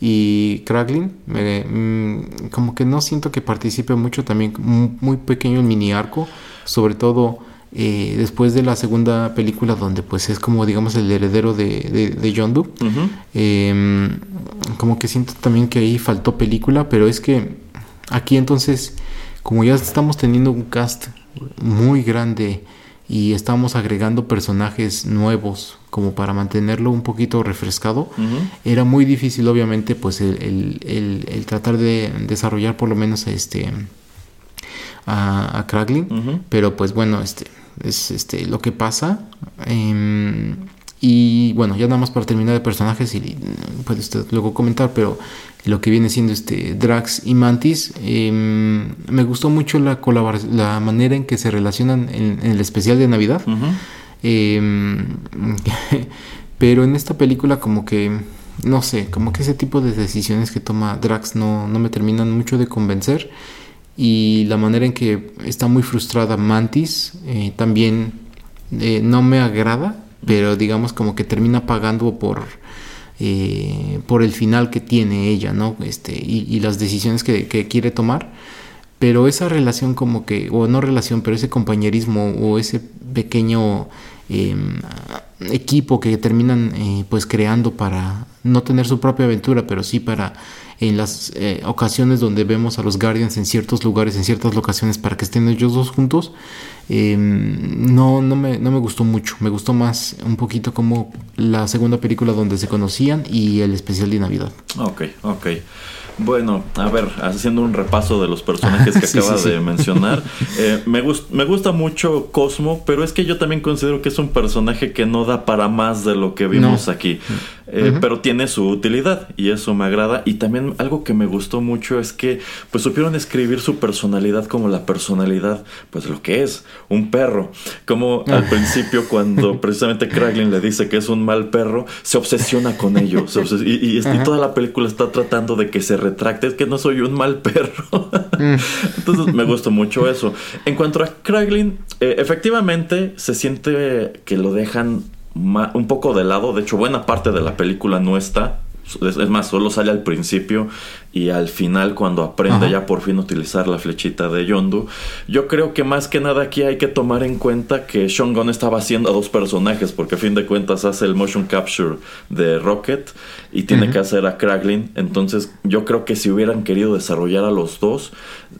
S2: Y Kraglin, mm, como que no siento que participe mucho también, muy pequeño el mini arco, sobre todo eh, después de la segunda película donde pues es como digamos el heredero de, de, John Doe, em, como que siento también que ahí faltó película, pero es que aquí entonces como ya estamos teniendo un cast muy grande y estamos agregando personajes nuevos como para mantenerlo un poquito refrescado, era muy difícil obviamente pues el, el, tratar de desarrollar por lo menos este a, a pero pues bueno, este es este lo que pasa. Em, y bueno, ya nada más para terminar de personajes y puede usted luego comentar, pero lo que viene siendo este Drax y Mantis, em, me gustó mucho la la manera en que se relacionan en, el especial de Navidad. Em, *laughs* pero en esta película como que no sé, como que ese tipo de decisiones que toma Drax no, no me terminan mucho de convencer y la manera en que está muy frustrada Mantis eh, también eh, no me agrada, pero digamos como que termina pagando por, eh, por el final que tiene ella, ¿no? Este, y, las decisiones que, quiere tomar. Pero esa relación como que, o no relación, pero ese compañerismo o ese pequeño em, equipo que terminan pues creando para no tener su propia aventura, pero sí para en las eh, ocasiones donde vemos a los Guardians en ciertos lugares, en ciertas locaciones, para que estén ellos dos juntos, em, no, no, me, no me gustó mucho. Me gustó más un poquito como la segunda película donde se conocían y el especial de Navidad.
S1: Ok, ok. Bueno, a ver, haciendo un repaso de los personajes que *laughs* acaba de mencionar, eh, me, me gusta mucho Cosmo, pero es que yo también considero que es un personaje que no da para más de lo que vimos aquí. Eh, pero tiene su utilidad y eso me agrada. Y también algo que me gustó mucho es que pues supieron escribir su personalidad como la personalidad, pues lo que es, un perro. Como *laughs* al principio cuando precisamente Kraglin le dice que es un mal perro, se obsesiona con ello. y, y, toda la película está tratando de que se retracte, es que no soy un mal perro. *laughs* Mm. Entonces me gustó mucho eso. En cuanto a Kraglin, eh, efectivamente se siente que lo dejan un poco de lado. De hecho, buena parte de la película no está. Es, más, solo sale al principio y al final cuando aprende ya por fin utilizar la flechita de Yondu. Yo creo que más que nada aquí hay que tomar en cuenta que Sean Gunn estaba haciendo a dos personajes porque a fin de cuentas hace el motion capture de Rocket y tiene que hacer a Kraglin. Entonces yo creo que si hubieran querido desarrollar a los dos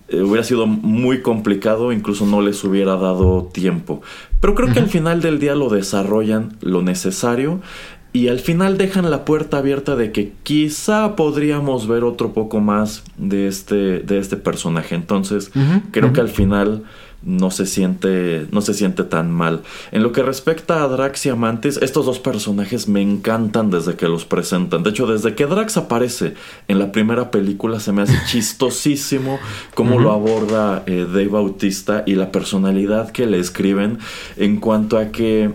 S1: eh, hubiera sido muy complicado, incluso no les hubiera dado tiempo. Pero creo que al final del día lo desarrollan lo necesario y al final dejan la puerta abierta de que quizá podríamos ver otro poco más de este, de este personaje. Entonces, creo que al final no se siente no se siente tan mal. En lo que respecta a Drax y Amantis, estos dos personajes me encantan desde que los presentan. De hecho, desde que Drax aparece en la primera película se me hace *laughs* chistosísimo cómo lo aborda eh, Dave Bautista y la personalidad que le escriben en cuanto a que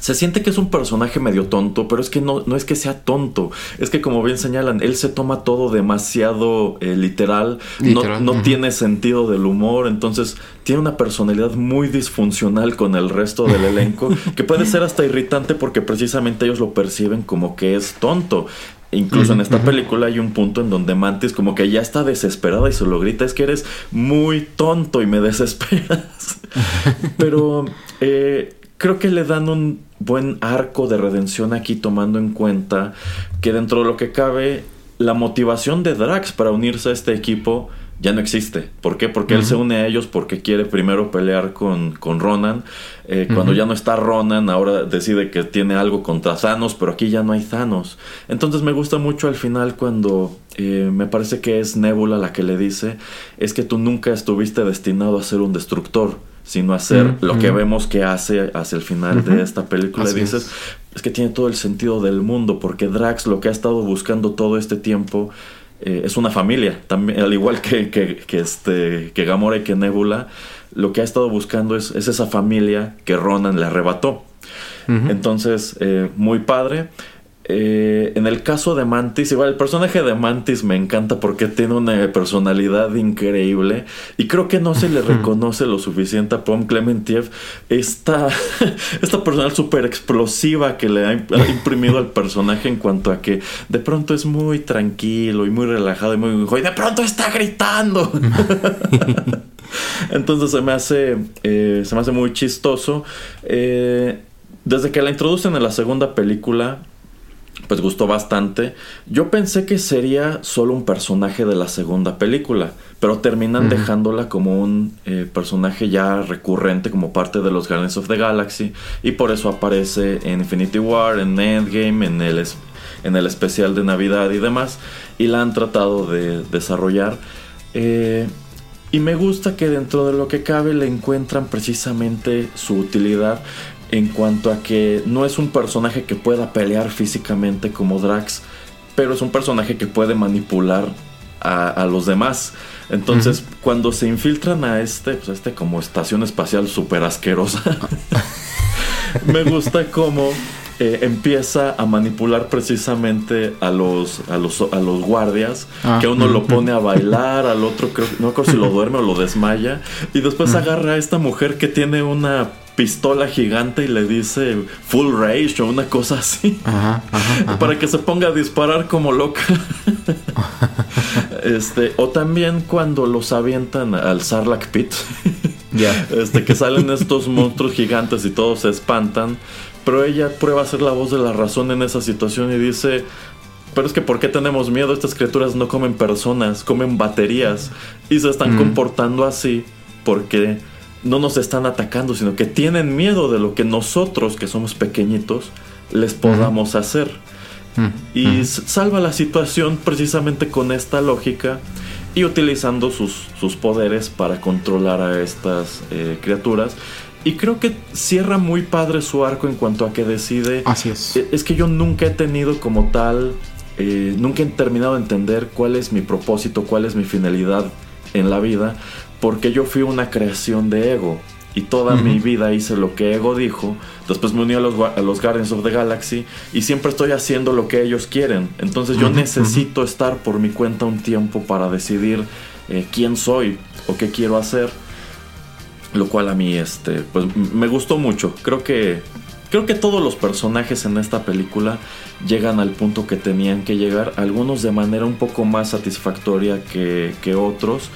S1: se siente que es un personaje medio tonto, pero es que no, no es que sea tonto. Es que como bien señalan, él se toma todo demasiado eh, literal. No, tiene sentido del humor. Entonces tiene una personalidad muy disfuncional con el resto del *laughs* elenco. que puede ser hasta irritante porque precisamente ellos lo perciben como que es tonto. Incluso en esta película hay un punto en donde Mantis como que ya está desesperada y se lo grita, es que eres muy tonto y me desesperas. *laughs* Pero eh, creo que le dan un buen arco de redención aquí tomando en cuenta que dentro de lo que cabe la motivación de Drax para unirse a este equipo ya no existe. ¿Por qué? Porque él se une a ellos porque quiere primero pelear con, con Ronan. Eh, cuando ya no está Ronan, ahora decide que tiene algo contra Thanos, pero aquí ya no hay Thanos. Entonces me gusta mucho al final cuando eh, me parece que es Nebula la que le dice, es que tú nunca estuviste destinado a ser un destructor sino hacer lo que vemos que hace hacia el final de esta película. y dices, es. que tiene todo el sentido del mundo, porque Drax lo que ha estado buscando todo este tiempo eh, es una familia, también, al igual que, que, este, que Gamora y que Nebula, lo que ha estado buscando es, esa familia que Ronan le arrebató. Entonces, eh, muy padre. Eh, en el caso de Mantis, igual el personaje de Mantis me encanta porque tiene una personalidad increíble y creo que no se le reconoce lo suficiente a Pom Clementiev esta, *laughs* esta personalidad súper explosiva que le ha, imprimido al personaje en cuanto a que de pronto es muy tranquilo y muy relajado y muy y de pronto está gritando. *laughs* Entonces se me hace, eh, se me hace muy chistoso. Eh, desde que la introducen en la segunda película, pues gustó bastante. Yo pensé que sería solo un personaje de la segunda película, pero terminan dejándola como un eh, personaje ya recurrente como parte de los Guardians of the Galaxy y por eso aparece en Infinity War, en Endgame, en el, en el especial de Navidad y demás y la han tratado de desarrollar. Eh, y me gusta que dentro de lo que cabe le encuentran precisamente su utilidad en cuanto a que no es un personaje que pueda pelear físicamente como Drax, pero es un personaje que puede manipular a, los demás. Entonces, cuando se infiltran a este, pues este como estación espacial súper asquerosa, *laughs* me gusta cómo eh, empieza a manipular precisamente a los, a los, a los guardias, ah, que uno lo pone a bailar, al otro creo, no creo si lo duerme o lo desmaya, y después agarra a esta mujer que tiene una pistola gigante y le dice full rage o una cosa así. Para que se ponga a disparar como loca. *laughs* este, o también cuando los avientan al Sarlacc Pit. *laughs* Este, que salen estos monstruos gigantes y todos se espantan. Pero ella prueba a ser la voz de la razón en esa situación y dice. Pero es que ¿por qué tenemos miedo? Estas criaturas no comen personas, comen baterías. Y se están mm. comportando así porque no nos están atacando, sino que tienen miedo de lo que nosotros, que somos pequeñitos, les podamos hacer. Y salva la situación precisamente con esta lógica y utilizando sus, sus poderes para controlar a estas eh, criaturas. Y creo que cierra muy padre su arco en cuanto a que decide...
S2: Así es.
S1: E, es que yo nunca he tenido como tal, eh, nunca he terminado de entender cuál es mi propósito, cuál es mi finalidad en la vida, porque yo fui una creación de Ego. Y toda mi vida hice lo que Ego dijo. Después me uní a los, a los, Guardians of the Galaxy. Y siempre estoy haciendo lo que ellos quieren. Entonces yo necesito estar por mi cuenta un tiempo para decidir eh, quién soy o qué quiero hacer. Lo cual a mí este, pues, me gustó mucho. Creo que, creo que todos los personajes en esta película llegan al punto que tenían que llegar. Algunos de manera un poco más satisfactoria que, que otros.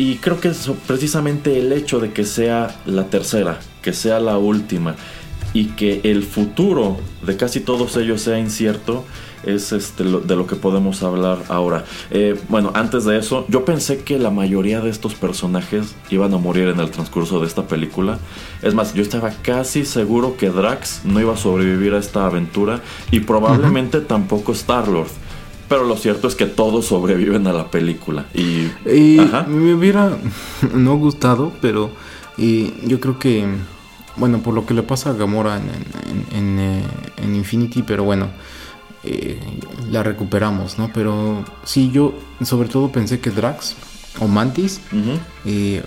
S1: Y creo que es precisamente el hecho de que sea la tercera, que sea la última y que el futuro de casi todos ellos sea incierto es este, de lo que podemos hablar ahora. Eh, bueno, antes de eso, yo pensé que la mayoría de estos personajes iban a morir en el transcurso de esta película. Es más, yo estaba casi seguro que Drax no iba a sobrevivir a esta aventura y probablemente tampoco Star-Lord. Pero lo cierto es que todos sobreviven a la película. Y,
S2: me hubiera *laughs* no gustado, pero yo creo que, bueno, por lo que le pasa a Gamora en, en, eh, Infinity, pero bueno, eh, la recuperamos, ¿no? Pero sí, yo sobre todo pensé que Drax o Mantis, eh,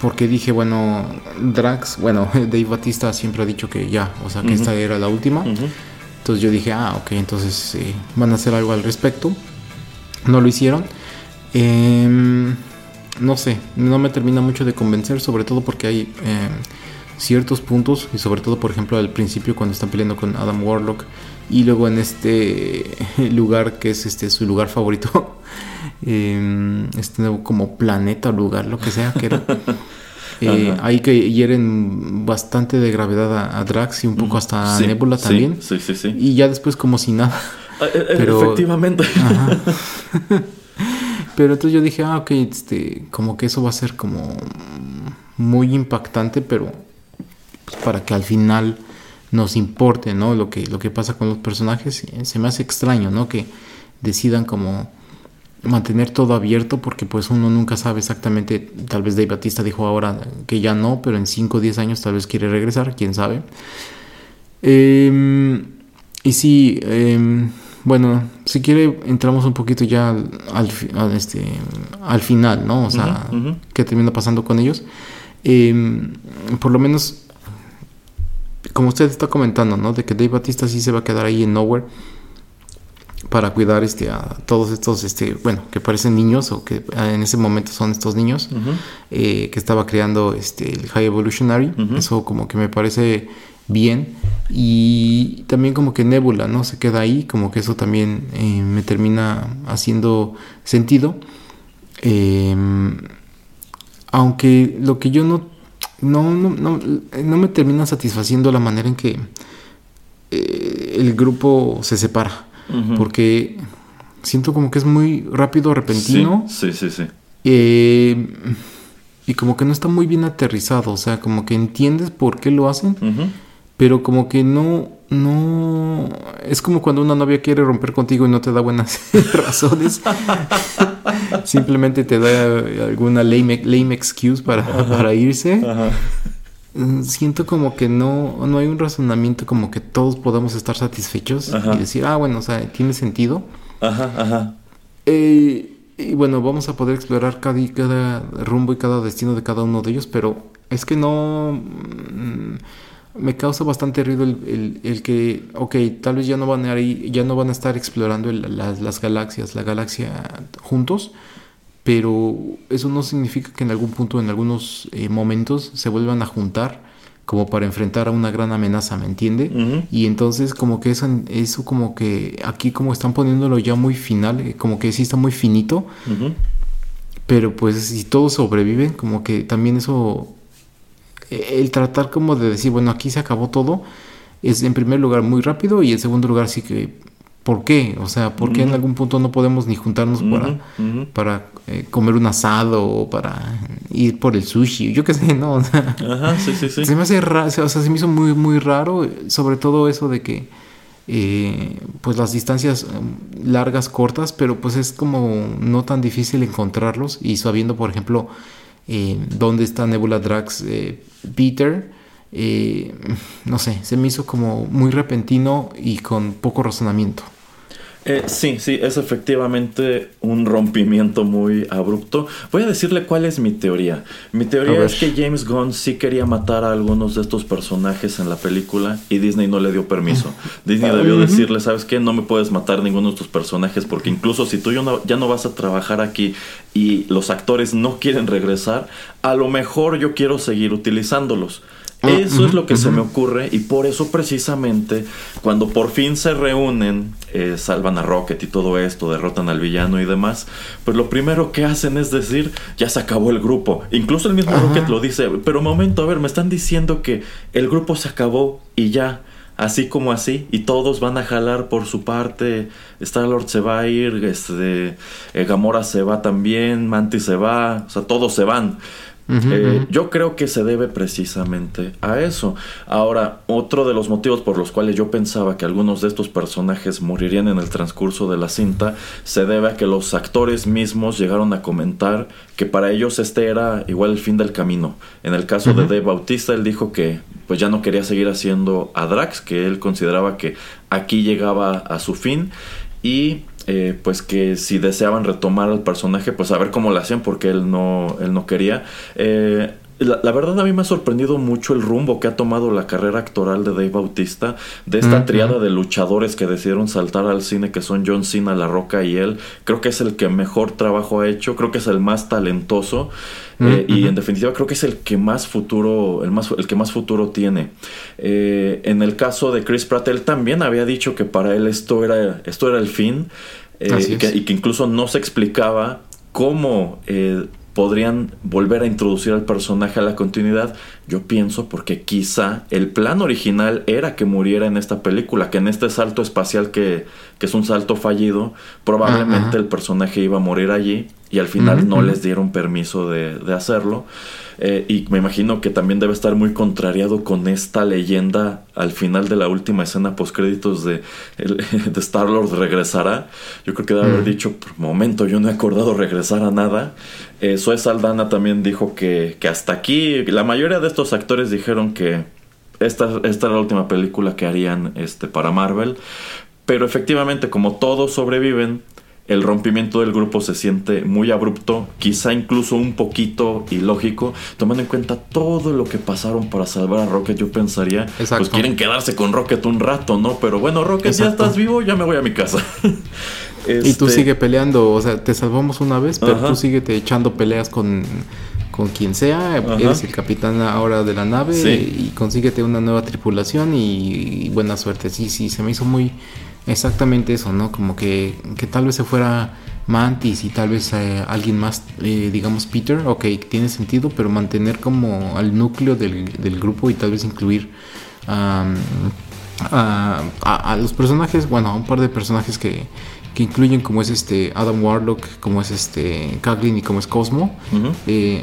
S2: porque dije, bueno, Drax, bueno, *laughs* Dave Batista siempre ha dicho que ya, o sea, que esta era la última. Entonces yo dije, ah, ok, entonces eh, van a hacer algo al respecto. No lo hicieron. Em, no sé, no me termina mucho de convencer, sobre todo porque hay em, ciertos puntos, y sobre todo, por ejemplo, al principio cuando están peleando con Adam Warlock, y luego en este *laughs* lugar que es este su lugar favorito, *laughs* em, este nuevo como planeta, lugar, lo que sea, que era. *laughs* Eh, ahí que hieren bastante de gravedad a, Drax y un poco hasta a Nebula también.
S1: Sí, sí, sí,
S2: Y ya después como si nada.
S1: Ah, eh, eh, Pero, Efectivamente. *laughs*
S2: pero entonces yo dije, ah, ok, este, como que eso va a ser como muy impactante, pero pues, para que al final nos importe, ¿no? Lo que, lo que pasa con los personajes. Se me hace extraño, ¿no? Que decidan como mantener todo abierto porque pues uno nunca sabe exactamente, tal vez Dave Batista dijo ahora que ya no, pero en 5 o 10 años tal vez quiere regresar, quién sabe. Em, y sí, em, bueno, si quiere entramos un poquito ya al, este, al final, ¿no? O sea, ¿qué termina pasando con ellos? Em, por lo menos como usted está comentando, ¿no? De que Dave Batista sí se va a quedar ahí en Nowhere para cuidar este a todos estos este bueno que parecen niños o que en ese momento son estos niños eh, que estaba creando este el High Evolutionary. Eso como que me parece bien. Y también como que Nebula no se queda ahí como que eso también eh, me termina haciendo sentido. Em, aunque lo que yo no no, no no no me termina satisfaciendo la manera en que eh, el grupo se separa porque siento como que es muy rápido, repentino.
S1: Sí, sí, sí.
S2: Eh, y como que no está muy bien aterrizado, o sea, como que entiendes por qué lo hacen, pero como que no, no, es como cuando una novia quiere romper contigo y no te da buenas *laughs* razones, *laughs* simplemente te da alguna lame, lame excuse para, para irse. Mm, siento como que no, no hay un razonamiento como que todos podamos estar satisfechos y decir, ah, bueno, o sea, tiene sentido. Ajá, ajá. Eh, y bueno, vamos a poder explorar cada, cada rumbo y cada destino de cada uno de ellos, pero es que no... Mm, me causa bastante ruido el, el, que, ok, tal vez ya no van a, ir, ya no van a estar explorando las, las galaxias, la galaxia juntos, pero eso no significa que en algún punto, en algunos eh, momentos, se vuelvan a juntar como para enfrentar a una gran amenaza, ¿me entiende? Y entonces como que eso, eso como que aquí como están poniéndolo ya muy final, eh, como que sí está muy finito, pero pues si todos sobreviven, como que también eso, e, el tratar como de decir, bueno, aquí se acabó todo, es en primer lugar muy rápido y en segundo lugar sí que ¿Por qué? O sea, ¿por qué en algún punto no podemos ni juntarnos para, para eh, comer un asado o para ir por el sushi? Yo qué sé, ¿no? Ajá, sí, sí, sí. Se me hace raro, o sea, se me hizo muy, muy raro, sobre todo eso de que, eh, pues las distancias um, largas, cortas, pero pues es como no tan difícil encontrarlos y sabiendo, por ejemplo, eh, dónde está Nebula Drax Peter eh, no sé, se me hizo como muy repentino y con poco razonamiento.
S1: Eh, sí, sí, es efectivamente un rompimiento muy abrupto. Voy a decirle cuál es mi teoría. Mi teoría es que James Gunn sí quería matar a algunos de estos personajes en la película y Disney no le dio permiso. *laughs* Disney debió decirle, ¿sabes qué? No me puedes matar ninguno de estos personajes porque incluso si tú ya no vas a trabajar aquí y los actores no quieren regresar, a lo mejor yo quiero seguir utilizándolos. Ah, eso es lo que se me ocurre y por eso precisamente cuando por fin se reúnen, eh, salvan a Rocket y todo esto, derrotan al villano y demás, pues lo primero que hacen es decir, ya se acabó el grupo. Incluso el mismo Rocket lo dice, pero momento, a ver, me están diciendo que el grupo se acabó y ya. Así como así, y todos van a jalar por su parte. Star-Lord se va a ir, este, eh, Gamora se va también, Mantis se va, o sea, todos se van. Eh, yo creo que se debe precisamente a eso. Ahora, otro de los motivos por los cuales yo pensaba que algunos de estos personajes morirían en el transcurso de la cinta se debe a que los actores mismos llegaron a comentar que para ellos este era igual el fin del camino. En el caso de Dave Bautista, él dijo que pues ya no quería seguir haciendo a Drax, que él consideraba que aquí llegaba a su fin y eh, pues que si deseaban retomar al personaje, pues a ver cómo lo hacían porque él no, él no quería. Eh, la, verdad a mí me ha sorprendido mucho el rumbo que ha tomado la carrera actoral de Dave Bautista, de esta triada de luchadores que decidieron saltar al cine, que son John Cena, La Roca y él. Creo que es el que mejor trabajo ha hecho, creo que es el más talentoso eh, y en definitiva creo que es el que más futuro, el, más, el que más futuro tiene. Eh, en el caso de Chris Pratt, él también había dicho que para él esto era, esto era el fin eh, y, que, y, que, incluso no se explicaba cómo podrían volver a introducir al personaje a la continuidad, yo pienso porque quizá el plan original era que muriera en esta película, que en este salto espacial que, que es un salto fallido, probablemente el personaje iba a morir allí y al final no les dieron permiso de, de hacerlo. Eh, y me imagino que también debe estar muy contrariado con esta leyenda al final de la última escena post créditos de, *laughs* de Star Lord regresará. Yo creo que debe haber dicho, por momento yo no he acordado regresar a nada. Eh, Zoe Saldana también dijo que, que hasta aquí, la mayoría de estos actores dijeron que esta, esta era la última película que harían este, para Marvel. Pero efectivamente, como todos sobreviven, el rompimiento del grupo se siente muy abrupto, quizá incluso un poquito ilógico, tomando en cuenta todo lo que pasaron para salvar a Rocket. Yo pensaría, pues quieren quedarse con Rocket un rato, ¿no? Pero bueno, Rocket, ya estás vivo, ya me voy a mi casa. *laughs*
S2: Y tú este sigue peleando, o sea, te salvamos una vez, pero tú sigue echando peleas con, con quien sea, eres el capitán ahora de la nave y consíguete una nueva tripulación y, buena suerte. Sí, sí, se me hizo muy exactamente eso, ¿no? Como que, que tal vez se fuera Mantis y tal vez eh, alguien más, eh, digamos Peter, ok, tiene sentido, pero mantener como al núcleo del, grupo y tal vez incluir a, los personajes, bueno, a un par de personajes que, que incluyen como es este Adam Warlock, como es este Kaglin y como es Cosmo. Eh,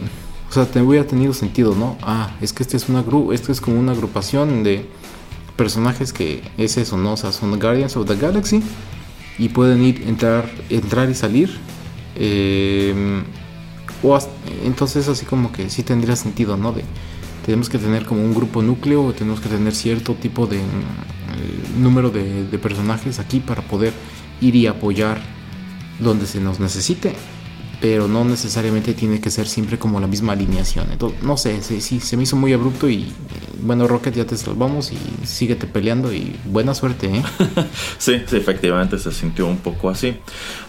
S2: o sea, te hubiera tenido sentido, ¿no? Ah, es que este es una gru esto es como una agrupación de personajes que es eso, ¿no? O sea, son Guardians of the Galaxy y pueden ir, entrar, entrar y salir. Eh, o entonces así como que sí tendría sentido, ¿no? De, tenemos que tener como un grupo núcleo, tenemos que tener cierto tipo de mm, número de, de personajes aquí para poder ir y apoyar donde se nos necesite pero no necesariamente tiene que ser siempre como la misma alineación. Entonces, no sé, sí, sí, se me hizo muy abrupto y bueno, Rocket, ya te salvamos y síguete peleando y buena suerte, ¿eh? *laughs*
S1: sí, sí, efectivamente se sintió un poco así.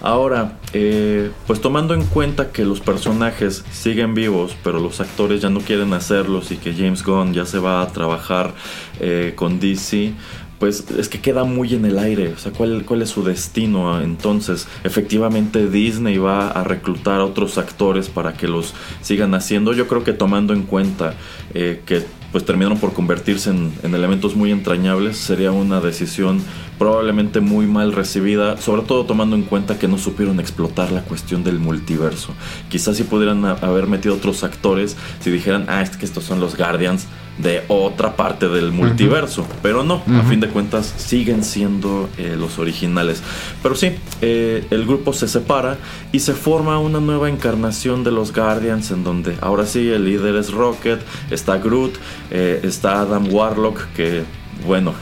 S1: Ahora, eh, pues tomando en cuenta que los personajes siguen vivos, pero los actores ya no quieren hacerlos y que James Gunn ya se va a trabajar eh, con DC, pues es que queda muy en el aire. O sea, ¿cuál, cuál es su destino? Entonces, efectivamente Disney va a reclutar a otros actores para que los sigan haciendo. Yo creo que tomando en cuenta eh, que pues terminaron por convertirse en, elementos muy entrañables, sería una decisión probablemente muy mal recibida, sobre todo tomando en cuenta que no supieron explotar la cuestión del multiverso. Quizás si pudieran haber metido otros actores, si dijeran, ah, es que estos son los Guardians, de otra parte del multiverso. Pero no, a fin de cuentas siguen siendo eh, los originales. Pero sí, eh, el grupo se separa y se forma una nueva encarnación de los Guardians en donde ahora sí el líder es Rocket, está Groot, eh, está Adam Warlock que bueno,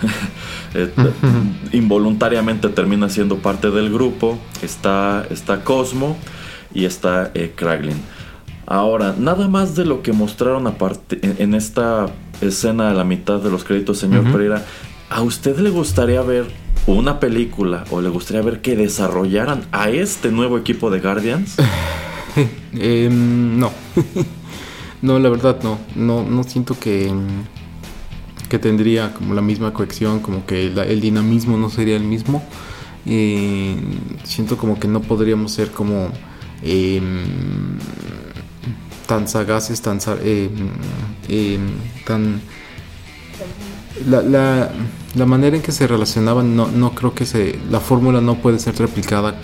S1: *laughs* involuntariamente termina siendo parte del grupo, está, está Cosmo y está Kraglin. Ahora, nada más de lo que mostraron aparte en esta escena a la mitad de los créditos, señor Pereira, ¿a usted le gustaría ver una película o le gustaría ver que desarrollaran a este nuevo equipo de Guardians? *laughs*
S2: Em, no. *laughs* no, la verdad no. No, no siento que, que tendría como la misma cohesión, como que el dinamismo no sería el mismo. siento como que no podríamos ser como em, tan sagaces, tan... Eh, eh, tan la, la, manera en que se relacionaban no, no creo que se la fórmula no puede ser replicada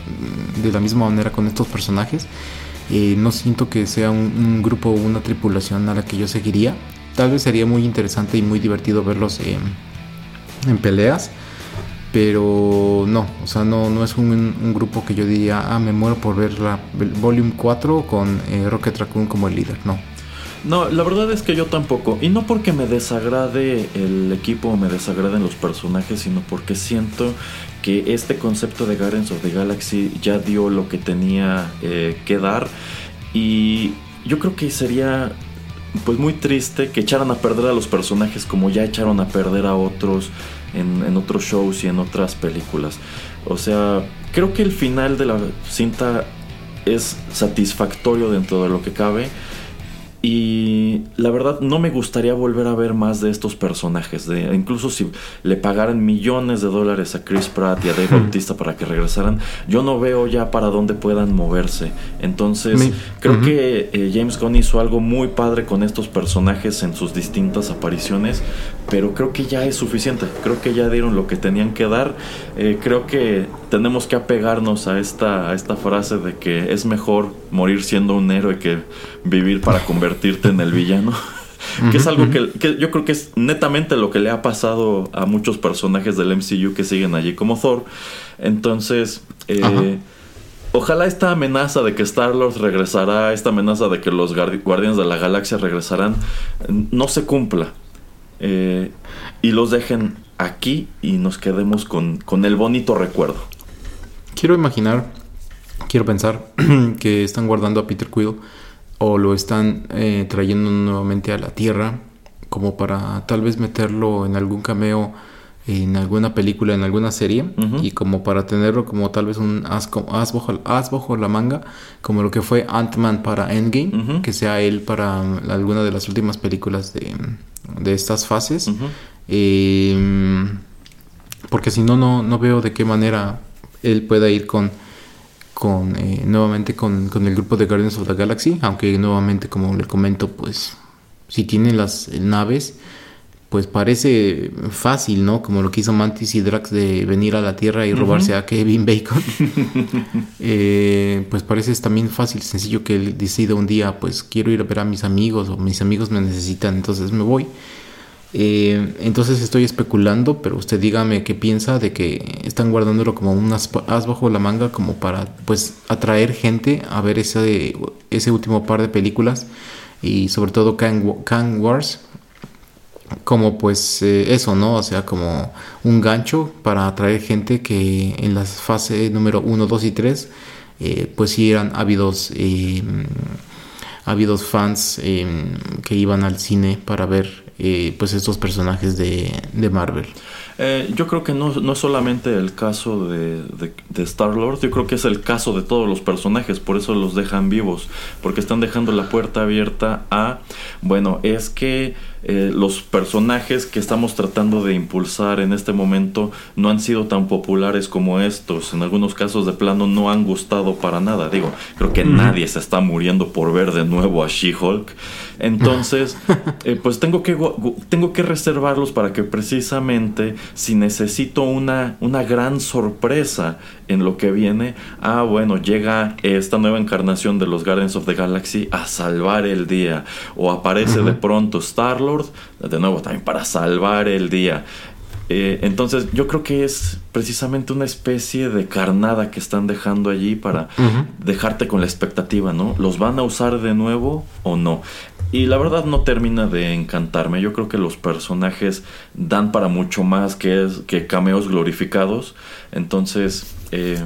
S2: de la misma manera con estos personajes. Eh, no siento que sea un, grupo o una tripulación a la que yo seguiría. Tal vez sería muy interesante y muy divertido verlos en peleas pero no, o sea, no, no es un, grupo que yo diría, ah, me muero por ver la Volume 4 con eh, Rocket Raccoon como el líder, no.
S1: No, la verdad es que yo tampoco. Y no porque me desagrade el equipo o me desagraden los personajes, sino porque siento que este concepto de Guardians of the Galaxy ya dio lo que tenía eh, que dar. Y yo creo que sería pues muy triste que echaran a perder a los personajes como ya echaron a perder a otros en, otros shows y en otras películas. O sea, creo que el final de la cinta es satisfactorio dentro de lo que cabe. Y la verdad no me gustaría volver a ver más de estos personajes. De, incluso si le pagaran millones de dólares a Chris Pratt y a Dave Bautista para que regresaran, yo no veo ya para dónde puedan moverse. Entonces creo que eh, James Gunn hizo algo muy padre con estos personajes en sus distintas apariciones, pero creo que ya es suficiente. Creo que ya dieron lo que tenían que dar. Eh, creo que tenemos que apegarnos a esta, a esta frase de que es mejor morir siendo un héroe que vivir para convertirte en el villano. *laughs* que es algo que, yo creo que es netamente lo que le ha pasado a muchos personajes del MCU que siguen allí como Thor. Entonces, eh, ojalá esta amenaza de que Star-Lord regresará, esta amenaza de que los Guardianes de la Galaxia regresarán, no se cumpla. Eh, y los dejen aquí y nos quedemos con, con el bonito recuerdo
S2: quiero imaginar quiero pensar *clears throat* que están guardando a Peter Quill o lo están eh, trayendo nuevamente a la Tierra como para tal vez meterlo en algún cameo en alguna película, en alguna serie, y como para tenerlo como tal vez un as, as, bajo, la manga, como lo que fue Ant-Man para Endgame, que sea él para alguna de las últimas películas de, de estas fases. Em, porque si no, no veo de qué manera él pueda ir con, con eh, nuevamente con, con, el grupo de Guardians of the Galaxy, aunque nuevamente como le comento, pues si tienen las naves, pues parece fácil, ¿no? Como lo que hizo Mantis y Drax de venir a la Tierra y robarse a Kevin Bacon. *laughs* Eh, pues parece también fácil, sencillo que él decida un día, pues quiero ir a ver a mis amigos o mis amigos me necesitan, entonces me voy. Eh, entonces estoy especulando, pero usted dígame qué piensa de que están guardándolo como un as, bajo la manga como para pues atraer gente a ver ese, ese último par de películas y sobre todo Kang Wars como pues eh, eso, ¿no? O sea, como un gancho para atraer gente que en las fases número 1, 2 y 3 eh, pues sí eran ávidos, fans que iban al cine para ver pues estos personajes de, de Marvel.
S1: Eh, yo creo que no, no es solamente el caso de, de, Star-Lord, yo creo que es el caso de todos los personajes, por eso los dejan vivos, porque están dejando la puerta abierta a, bueno, es que eh, los personajes que estamos tratando de impulsar en este momento no han sido tan populares como estos, en algunos casos de plano no han gustado para nada, digo, creo que nadie se está muriendo por ver de nuevo a She-Hulk, entonces, *laughs* eh, pues tengo que, tengo que reservarlos para que precisamente si necesito una, una gran sorpresa en lo que viene, ah, bueno, llega esta nueva encarnación de los Guardians of the Galaxy a salvar el día. O aparece de pronto Star-Lord, de nuevo también para salvar el día. Eh, entonces yo creo que es precisamente una especie de carnada que están dejando allí para dejarte con la expectativa, ¿no? ¿Los van a usar de nuevo o no? Y la verdad no termina de encantarme. Yo creo que los personajes dan para mucho más que, que cameos glorificados. Entonces, eh,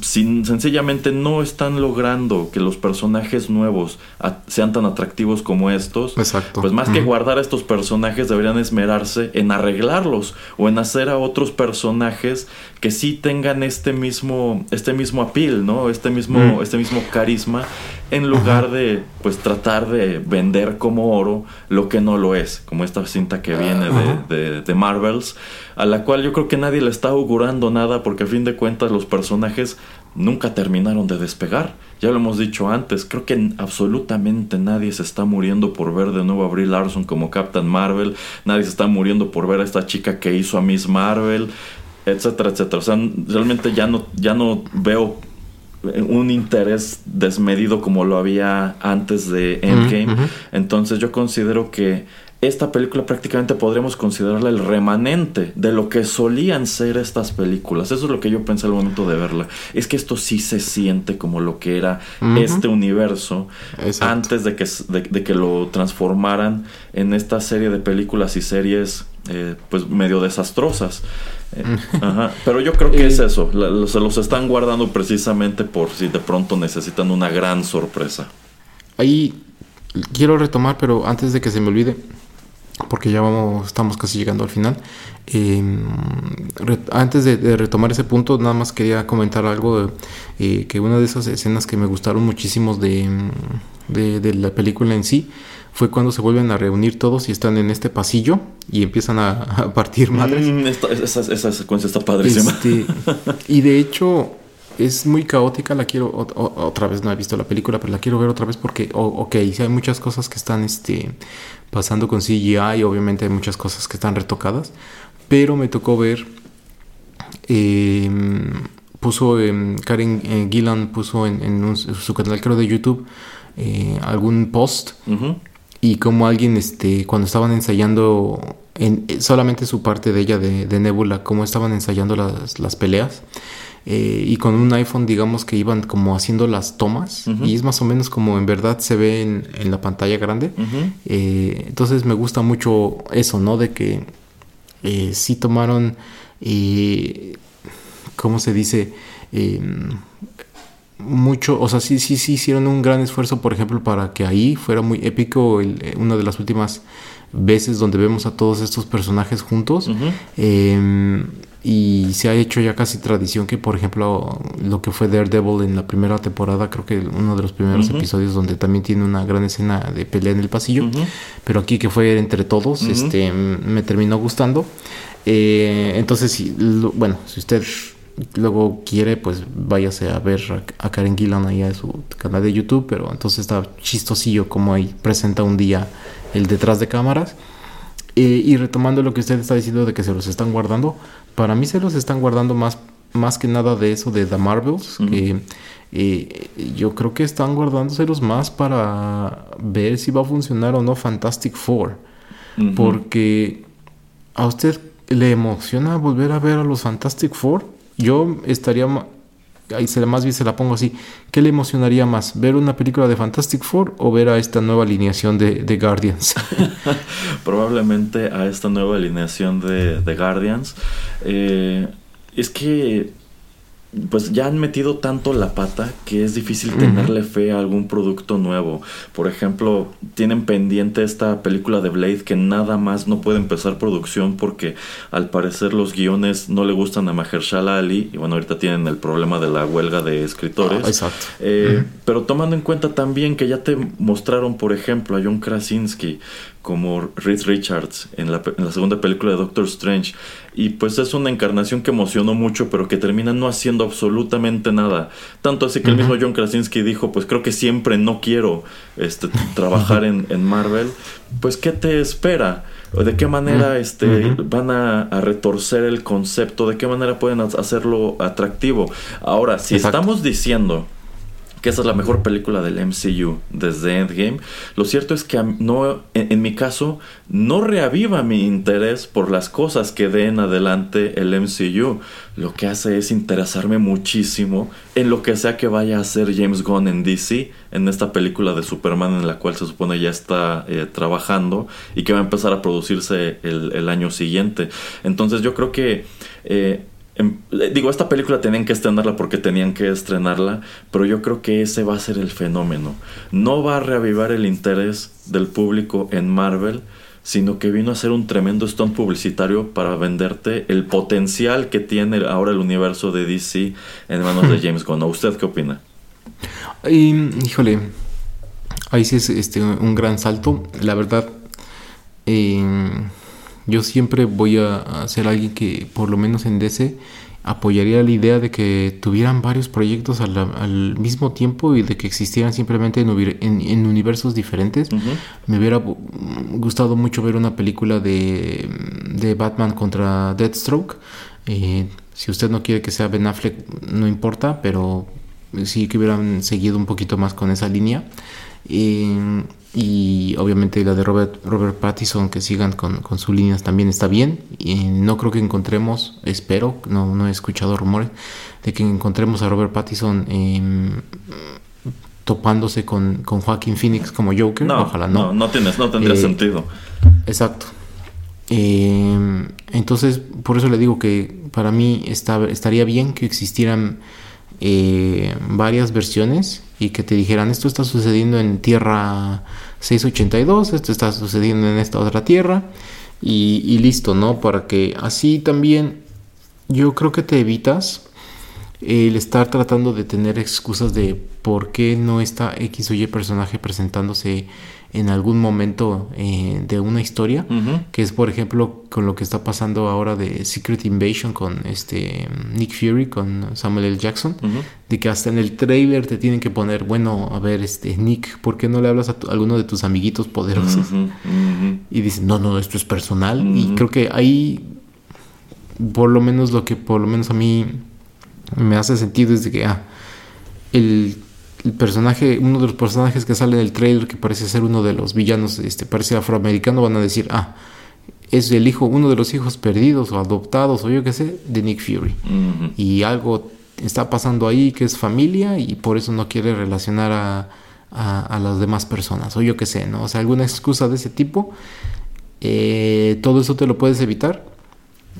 S1: sin, sencillamente no están logrando que los personajes nuevos sean tan atractivos como estos,
S2: Exacto.
S1: pues más que guardar a estos personajes deberían esmerarse en arreglarlos o en hacer a otros personajes que sí tengan este mismo este mismo appeal, ¿no? Este mismo este mismo carisma en lugar de pues tratar de vender como oro lo que no lo es, como esta cinta que viene de, de, Marvels, a la cual yo creo que nadie le está augurando nada porque a fin de cuentas los personajes nunca terminaron de despegar. Ya lo hemos dicho antes, creo que absolutamente nadie se está muriendo por ver de nuevo a Brie Larson como Captain Marvel, nadie se está muriendo por ver a esta chica que hizo a Miss Marvel, etcétera, etcétera. O sea, realmente ya no, ya no veo un interés desmedido como lo había antes de Endgame. Entonces yo considero que esta película prácticamente podríamos considerarla el remanente de lo que solían ser estas películas. Eso es lo que yo pensé al momento de verla. Es que esto sí se siente como lo que era este universo antes de que, de, que lo transformaran en esta serie de películas y series eh, pues medio desastrosas. *laughs* Eh, Pero yo creo que es eso. se los están guardando precisamente por si de pronto necesitan una gran sorpresa.
S2: Ahí quiero retomar, pero antes de que se me olvide porque ya vamos, estamos casi llegando al final. Em, antes de, retomar ese punto, nada más quería comentar algo, eh, que una de esas escenas que me gustaron muchísimo de, de, la película en sí fue cuando se vuelven a reunir todos y están en este pasillo y empiezan a, partir madres.
S1: Mm, esa, secuencia está padrísima.
S2: Este, y de hecho, es muy caótica, la quiero otra vez, no he visto la película, pero la quiero ver otra vez porque, ok, sí hay muchas cosas que están este, pasando con CGI, obviamente hay muchas cosas que están retocadas, pero me tocó ver, em, puso em, Karen eh, Gillan, puso en, su canal creo de YouTube eh, algún post y como alguien, este, cuando estaban ensayando en, solamente su parte de ella, de, Nebula, cómo estaban ensayando las, las peleas. Eh, y con un iPhone digamos que iban como haciendo las tomas y es más o menos como en verdad se ve en, la pantalla grande eh, entonces me gusta mucho eso no de que eh, sí tomaron ¿cómo se dice? Mucho, o sea, sí, sí, sí hicieron un gran esfuerzo, por ejemplo, para que ahí fuera muy épico eh, una de las últimas veces donde vemos a todos estos personajes juntos. Em, y se ha hecho ya casi tradición que, por ejemplo, lo que fue Daredevil en la primera temporada, creo que uno de los primeros episodios donde también tiene una gran escena de pelea en el pasillo, pero aquí que fue entre todos, este, me terminó gustando. Eh, entonces, si, bueno, si usted luego quiere, pues váyase a ver a, Karen Gillan ahí en su canal de YouTube, pero entonces está chistosillo como ahí presenta un día el detrás de cámaras. Eh, y retomando lo que usted está diciendo de que se los están guardando, para mí se los están guardando más, más que nada de eso de The Marvels. Eh, yo creo que están guardándoselos más para ver si va a funcionar o no Fantastic Four. Porque a usted le emociona volver a ver a los Fantastic Four. Yo estaría ahí se más bien se la pongo así, ¿qué le emocionaría más? ¿Ver una película de Fantastic Four o ver a esta nueva alineación de, Guardians? *laughs*
S1: Probablemente a esta nueva alineación de, Guardians. Eh, es que pues ya han metido tanto la pata que es difícil tenerle fe a algún producto nuevo. Por ejemplo, tienen pendiente esta película de Blade que nada más no puede empezar producción porque al parecer los guiones no le gustan a Mahershala Ali y bueno, ahorita tienen el problema de la huelga de escritores.
S2: Ah, exacto.
S1: Eh, pero tomando en cuenta también que ya te mostraron, por ejemplo, a John Krasinski como Reed Richards en la, en la, segunda película de Doctor Strange. Y pues es una encarnación que emocionó mucho, pero que termina no haciendo absolutamente nada. Tanto así que el mismo John Krasinski dijo, pues creo que siempre no quiero este, trabajar en, en, Marvel. Pues ¿qué te espera? ¿De qué manera este, van a, retorcer el concepto? ¿De qué manera pueden hacerlo atractivo? Ahora, si estamos diciendo que esa es la mejor película del MCU desde Endgame. Lo cierto es que no, en, mi caso no reaviva mi interés por las cosas que den en adelante el MCU. Lo que hace es interesarme muchísimo en lo que sea que vaya a hacer James Gunn en DC, en esta película de Superman en la cual se supone ya está eh, trabajando y que va a empezar a producirse el, año siguiente. Entonces yo creo que... Eh, digo, esta película tenían que estrenarla porque tenían que estrenarla, pero yo creo que ese va a ser el fenómeno. No va a reavivar el interés del público en Marvel, sino que vino a ser un tremendo stunt publicitario para venderte el potencial que tiene ahora el universo de DC en manos de James Gunn. ¿Usted qué opina?
S2: híjole, ahí sí es este, un gran salto. La verdad, eh, yo siempre voy a, ser alguien que, por lo menos en DC, apoyaría la idea de que tuvieran varios proyectos al, mismo tiempo y de que existieran simplemente en, universos diferentes. Me hubiera gustado mucho ver una película de, de Batman contra Deathstroke. Eh, si usted no quiere que sea Ben Affleck, no importa, pero sí que hubieran seguido un poquito más con esa línea. Eh, y obviamente la de Robert, Robert Pattinson que sigan con, con sus líneas también está bien. Y no creo que encontremos espero no, no he escuchado rumores de que encontremos a Robert Pattinson em, topándose con, con Joaquín Phoenix como Joker.
S1: No, ojalá no. no, no, tienes, no tendría eh, sentido.
S2: exacto. Em, entonces por eso le digo que para mí está, estaría bien que existieran eh, varias versiones y que te dijeran esto está sucediendo en tierra 682, esto está sucediendo en esta otra tierra y, listo, ¿no? Para que así también yo creo que te evitas el estar tratando de tener excusas de por qué no está X o Y personaje presentándose en algún momento eh, de una historia, que es por ejemplo con lo que está pasando ahora de Secret Invasion con este Nick Fury, con Samuel L. Jackson, de que hasta en el trailer te tienen que poner, bueno, a ver, este Nick, ¿por qué no le hablas a, alguno de tus amiguitos poderosos? Y dices, no, no, esto es personal. Y creo que ahí, por lo menos lo que por lo menos a mí me hace sentido es de que, ah, el el personaje, uno de los personajes que sale en el trailer que parece ser uno de los villanos, este, parece afroamericano, van a decir, ah, es el hijo, uno de los hijos perdidos o adoptados o yo qué sé, de Nick Fury. Y algo está pasando ahí que es familia y por eso no quiere relacionar a, a, las demás personas o yo qué sé, ¿no? O sea, alguna excusa de ese tipo, eh, todo eso te lo puedes evitar.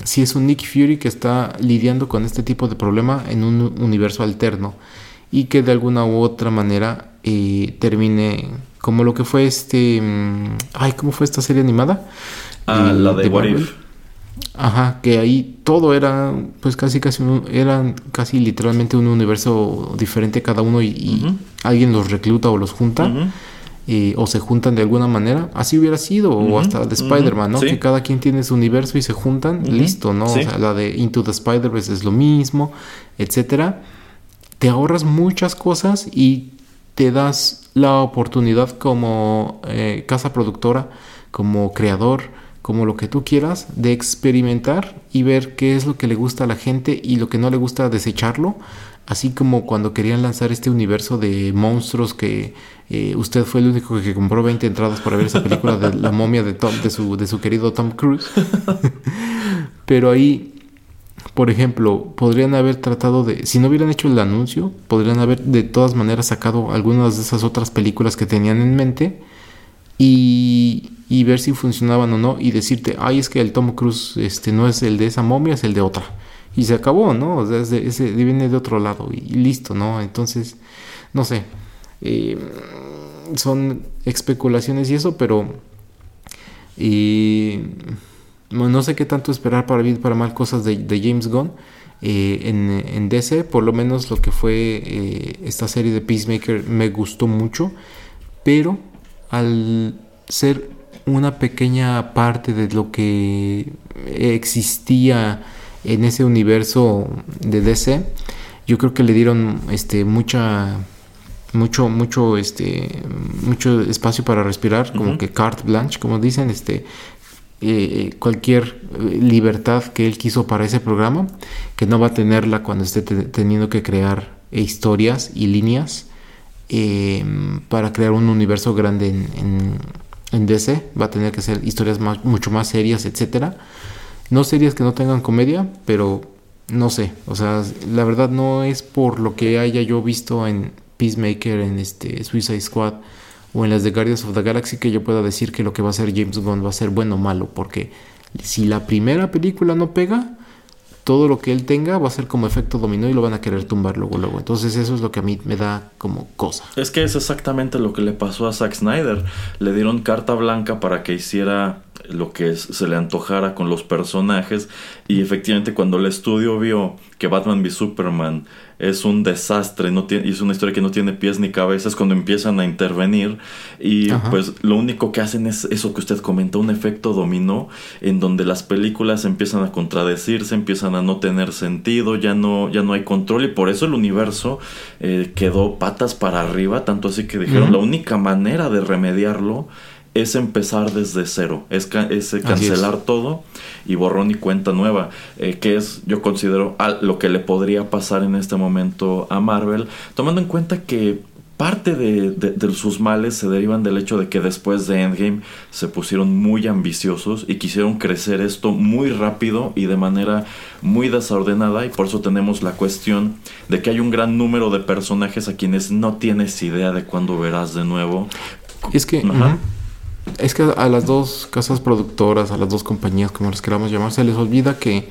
S2: Si es un Nick Fury que está lidiando con este tipo de problema en un universo alterno y que de alguna u otra manera eh, termine como lo que fue este... mm, Ay, ¿cómo fue esta serie animada?
S1: Ah,
S2: Eh,
S1: la de What. If.
S2: Ajá, que ahí todo era, pues casi, casi, un- eran casi literalmente un universo diferente cada uno y, alguien los recluta o los junta eh, o se juntan de alguna manera. Así hubiera sido, o hasta de Spider-Man, ¿no?
S1: sí.
S2: Que cada quien tiene su universo y se juntan, listo, ¿no?
S1: sí.
S2: O sea, la de Into the Spider-Verse es lo mismo, etcétera. Te ahorras muchas cosas y te das la oportunidad como eh, casa productora, como creador, como lo que tú quieras, de experimentar y ver qué es lo que le gusta a la gente y lo que no le gusta desecharlo. Así como cuando querían lanzar este universo de monstruos que eh, usted fue el único que compró 20 entradas para ver esa película de la momia de, Tom, de, su, de su querido Tom Cruise. *laughs* Pero ahí, por ejemplo, podrían haber tratado de, si no hubieran hecho el anuncio, podrían haber de todas maneras sacado algunas de esas otras películas que tenían en mente y, y ver si funcionaban o no y decirte, ay, es que el Tom Cruise este, no es el de esa momia, es el de otra. Y se acabó, ¿no? O sea, viene de otro lado y, listo, ¿no? Entonces, no sé. eh, son especulaciones y eso, pero... Y no sé qué tanto esperar para bien para mal cosas de, de James Gunn eh, en, en DC, por lo menos lo que fue eh, esta serie de Peacemaker me gustó mucho, pero al ser una pequeña parte de lo que existía en ese universo de DC, yo creo que le dieron este mucha mucho mucho este mucho espacio para respirar como que carte blanche como dicen este eh, cualquier eh, libertad que él quiso para ese programa que no va a tenerla cuando esté te- teniendo que crear eh, historias y líneas para crear un universo grande en DC va a tener que ser historias más, mucho más serias etcétera. No series que no tengan comedia pero no sé. O sea la verdad no es por lo que haya yo visto en Peacemaker en este Suicide Squad o en las de Guardians of the Galaxy que yo pueda decir que lo que va a hacer James Gunn va a ser bueno o malo porque si la primera película no pega todo lo que él tenga va a ser como efecto dominó y lo van a querer tumbar luego luego entonces eso es lo que a mí me da como cosa
S1: Es que es exactamente lo que le pasó a Zack Snyder. Le dieron carta blanca para que hiciera lo que se le antojara con los personajes y efectivamente cuando el estudio vio que Batman v Superman es un desastre no tiene, y es una historia que no tiene pies ni cabeza es cuando empiezan a intervenir y
S2: Ajá.
S1: pues lo único que hacen es eso que usted comentó, un efecto dominó en donde las películas empiezan a contradecirse, empiezan a no tener sentido, ya no, ya no hay control y por eso el universo eh, quedó patas para arriba, tanto así que dijeron la única manera de remediarlo es empezar desde cero, es, ca- es eh,
S2: es.
S1: cancelar todo y borrón y cuenta nueva, eh, que es, yo considero, lo que le podría pasar en este momento a Marvel, tomando en cuenta que parte de, de- de sus males se derivan del hecho de que después de Endgame se pusieron muy ambiciosos y quisieron crecer esto muy rápido y de manera muy desordenada y por eso tenemos la cuestión de que hay un gran número de personajes a quienes no tienes idea de cuándo verás de nuevo.
S2: Es que,
S1: Ajá.
S2: Es que a las dos casas productoras, a las dos compañías, como las queramos llamar, se les olvida que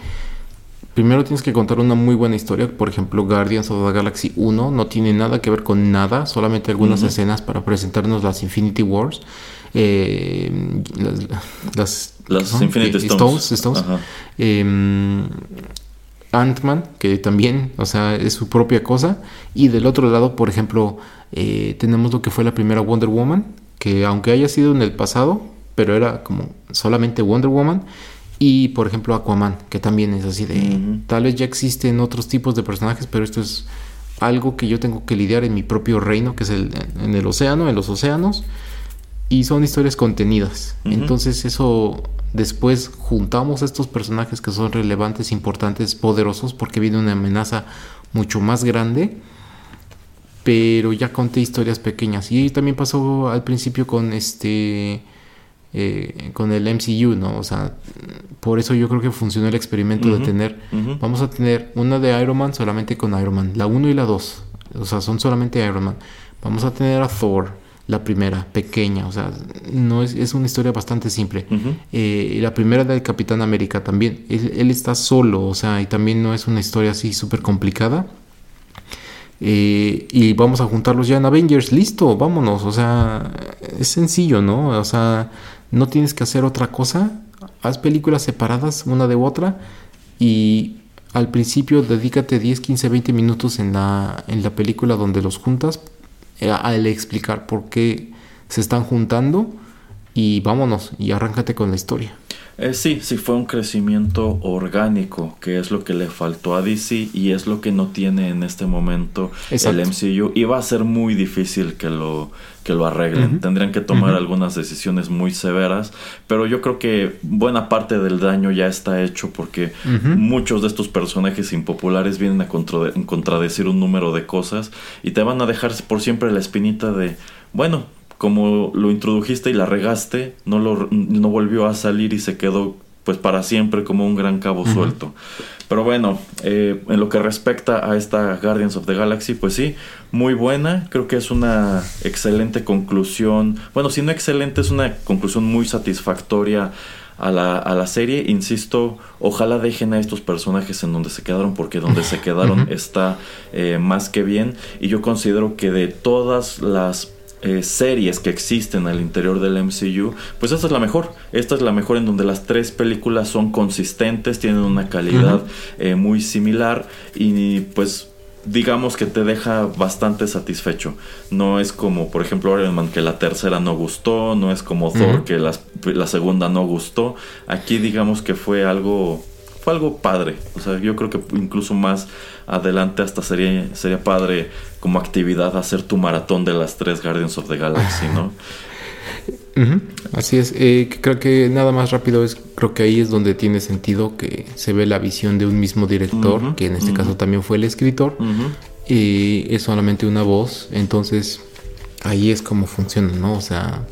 S2: primero tienes que contar una muy buena historia. Por ejemplo, Guardians of the Galaxy 1 no tiene nada que ver con nada, solamente algunas escenas para presentarnos las Infinity Wars. eh, las, las.
S1: Infinity
S2: Eh,
S1: Stones.
S2: Em, Ant-Man, que también, o sea, es su propia cosa. Y del otro lado, por ejemplo, eh, tenemos lo que fue la primera Wonder Woman, que aunque haya sido en el pasado, pero era como solamente Wonder Woman. Y por ejemplo, Aquaman, que también es así de. Tal vez ya existen otros tipos de personajes, pero esto es algo que yo tengo que lidiar en mi propio reino, que es el, en el océano, en los océanos. Y son historias contenidas. Entonces, eso después juntamos estos personajes que son relevantes, importantes, poderosos, porque viene una amenaza mucho más grande. Pero ya conté historias pequeñas. Y también pasó al principio con este. eh, con el MCU, ¿no? O sea, por eso yo creo que funcionó el experimento de tener. Vamos a tener una de Iron Man solamente con Iron Man. La 1 y la 2. O sea, son solamente Iron Man. Vamos a tener a Thor, la primera, pequeña. O sea, no es, es una historia bastante simple.
S1: Ujú.
S2: Eh, y la primera del Capitán América también. Él, él está solo, o sea, y también no es una historia así súper complicada. Eh, y vamos a juntarlos ya en Avengers, listo, vámonos, o sea, es sencillo, ¿no? O sea, no tienes que hacer otra cosa, haz películas separadas una de otra y al principio dedícate 10, 15, 20 minutos en la, en la película donde los juntas eh, al explicar por qué se están juntando y vámonos y arráncate con la historia.
S1: Eh, sí, sí fue un crecimiento orgánico, que es lo que le faltó a DC y es lo que no tiene en este momento el MCU. Y va a ser muy difícil que lo, que lo arreglen. Tendrían que tomar algunas decisiones muy severas, pero yo creo que buena parte del daño ya está hecho porque muchos de estos personajes impopulares vienen a contradecir un número de cosas y te van a dejar por siempre la espinita de, bueno, como lo introdujiste y la regaste, no, lo, no volvió a salir y se quedó pues para siempre como un gran cabo suelto. Pero bueno, eh, en lo que respecta a esta Guardians of the Galaxy, pues sí, muy buena. Creo que es una excelente conclusión. Bueno, si no excelente, es una conclusión muy satisfactoria a la, a la, serie. Insisto, ojalá dejen a estos personajes en donde se quedaron, porque donde se *laughs* quedaron está eh, más que bien. Y yo considero que de todas las eh, series que existen al interior del MCU, pues esta es la mejor. Esta es la mejor en donde las tres películas son consistentes, tienen una calidad eh, muy similar y pues digamos que te deja bastante satisfecho. No es como, por ejemplo, Iron Man que la tercera no gustó, no es como Thor que la segunda no gustó. Aquí digamos que fue algo fue algo padre. O sea, yo creo que incluso más adelante hasta sería, sería padre como actividad hacer tu maratón de las tres Guardians of the Galaxy, ¿no? *laughs*
S2: Así es, eh, creo que nada más rápido es, creo que ahí es donde tiene sentido que se ve la visión de un mismo director, que en este caso también fue el escritor, y es solamente una voz, entonces ahí es como funciona, ¿no? O sea,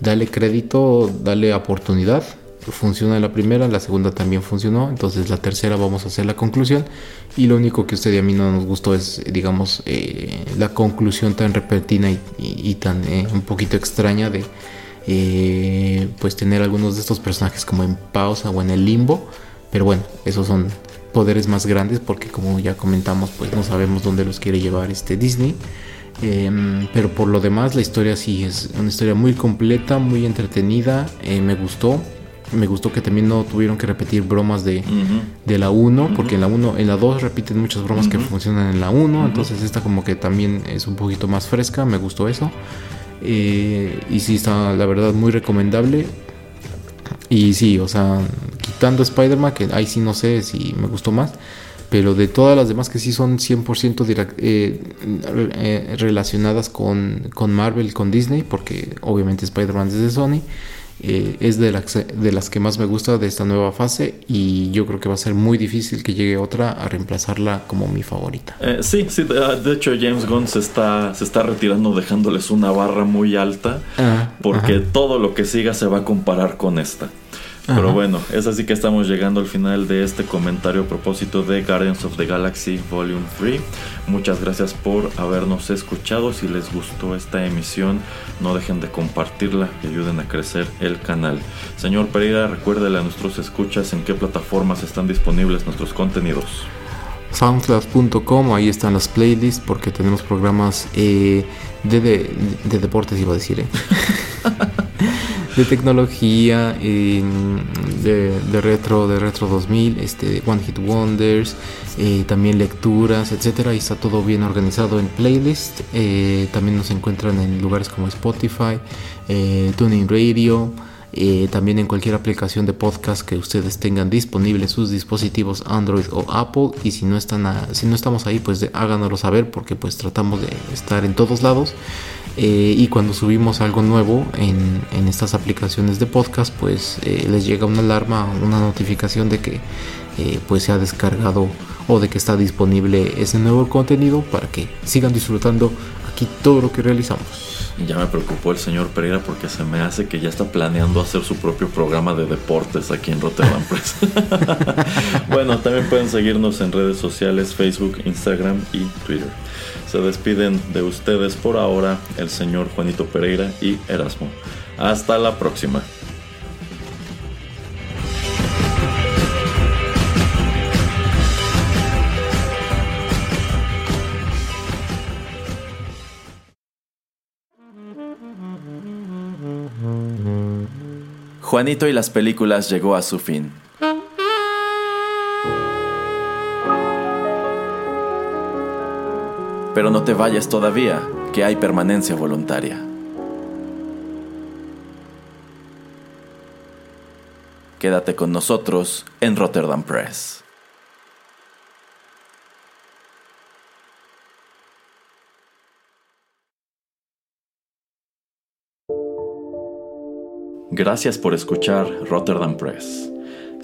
S2: dale crédito, dale oportunidad, funciona la primera, la segunda también funcionó, entonces la tercera vamos a hacer la conclusión y lo único que usted y a mí no nos gustó es, digamos, eh, la conclusión tan repentina y, tan eh, un poquito extraña de eh, pues tener algunos de estos personajes como en pausa o en el limbo, pero bueno, esos son poderes más grandes porque como ya comentamos pues no sabemos dónde los quiere llevar este Disney. Em, pero por lo demás la historia sí es una historia muy completa, muy entretenida, me gustó. Me gustó que también no tuvieron que repetir bromas de, de la 1, porque en la 1, en la 2 repiten muchas bromas que funcionan en la 1, entonces esta como que también es un poquito más fresca, me gustó eso. Eh, y sí está, la verdad, muy recomendable. Y sí, o sea, quitando Spider-Man, que ahí sí no sé si me gustó más, pero de todas las demás que sí son 100% eh, eh, relacionadas con, con Marvel, con Disney, porque obviamente Spider-Man es de Sony. Eh, es de las, de las que más me gusta de esta nueva fase y yo creo que va a ser muy difícil que llegue otra a reemplazarla como mi favorita.
S1: Eh, sí, sí, de, hecho James Gunn se está, se está retirando dejándoles una barra muy alta ah, porque todo lo que siga se va a comparar con esta. Pero bueno, es así que estamos llegando al final de este comentario a propósito de Guardians of the Galaxy Volume 3. Muchas gracias por habernos escuchado. Si les gustó esta emisión, no dejen de compartirla y ayuden a crecer el canal. Señor Pereira, recuérdele a nuestros escuchas en qué plataformas están disponibles nuestros contenidos
S2: soundcloud.com, ahí están las playlists porque tenemos programas eh, de, de, de, deportes, iba a decir. ¿eh? *laughs* de tecnología, de, retro, de retro 2000, este, One Hit Wonders, eh, también lecturas, etcétera. Y está todo bien organizado en playlist. Eh, también nos encuentran en lugares como Spotify, eh, Tuning Radio. también en cualquier aplicación de podcast que ustedes tengan disponible sus dispositivos Android o Apple y si no están si no estamos ahí pues háganoslo saber porque pues tratamos de estar en todos lados eh, y cuando subimos algo nuevo en, estas aplicaciones de podcast, pues eh, les llega una alarma, una notificación de que eh, pues se ha descargado o de que está disponible ese nuevo contenido para que sigan disfrutando aquí todo lo que realizamos.
S1: Ya me preocupó el señor Pereira porque se me hace que ya está planeando hacer su propio programa de deportes aquí en Rotterdam Press. *laughs* bueno, también pueden seguirnos en redes sociales, Facebook, Instagram y Twitter. Se despiden de ustedes por ahora el señor Juanito Pereira y Erasmo. Hasta la próxima. Juanito y las películas llegó a su fin. Pero no te vayas todavía, que hay permanencia voluntaria. Quédate con nosotros en Rotterdam Press. Gracias por escuchar Rotterdam Press.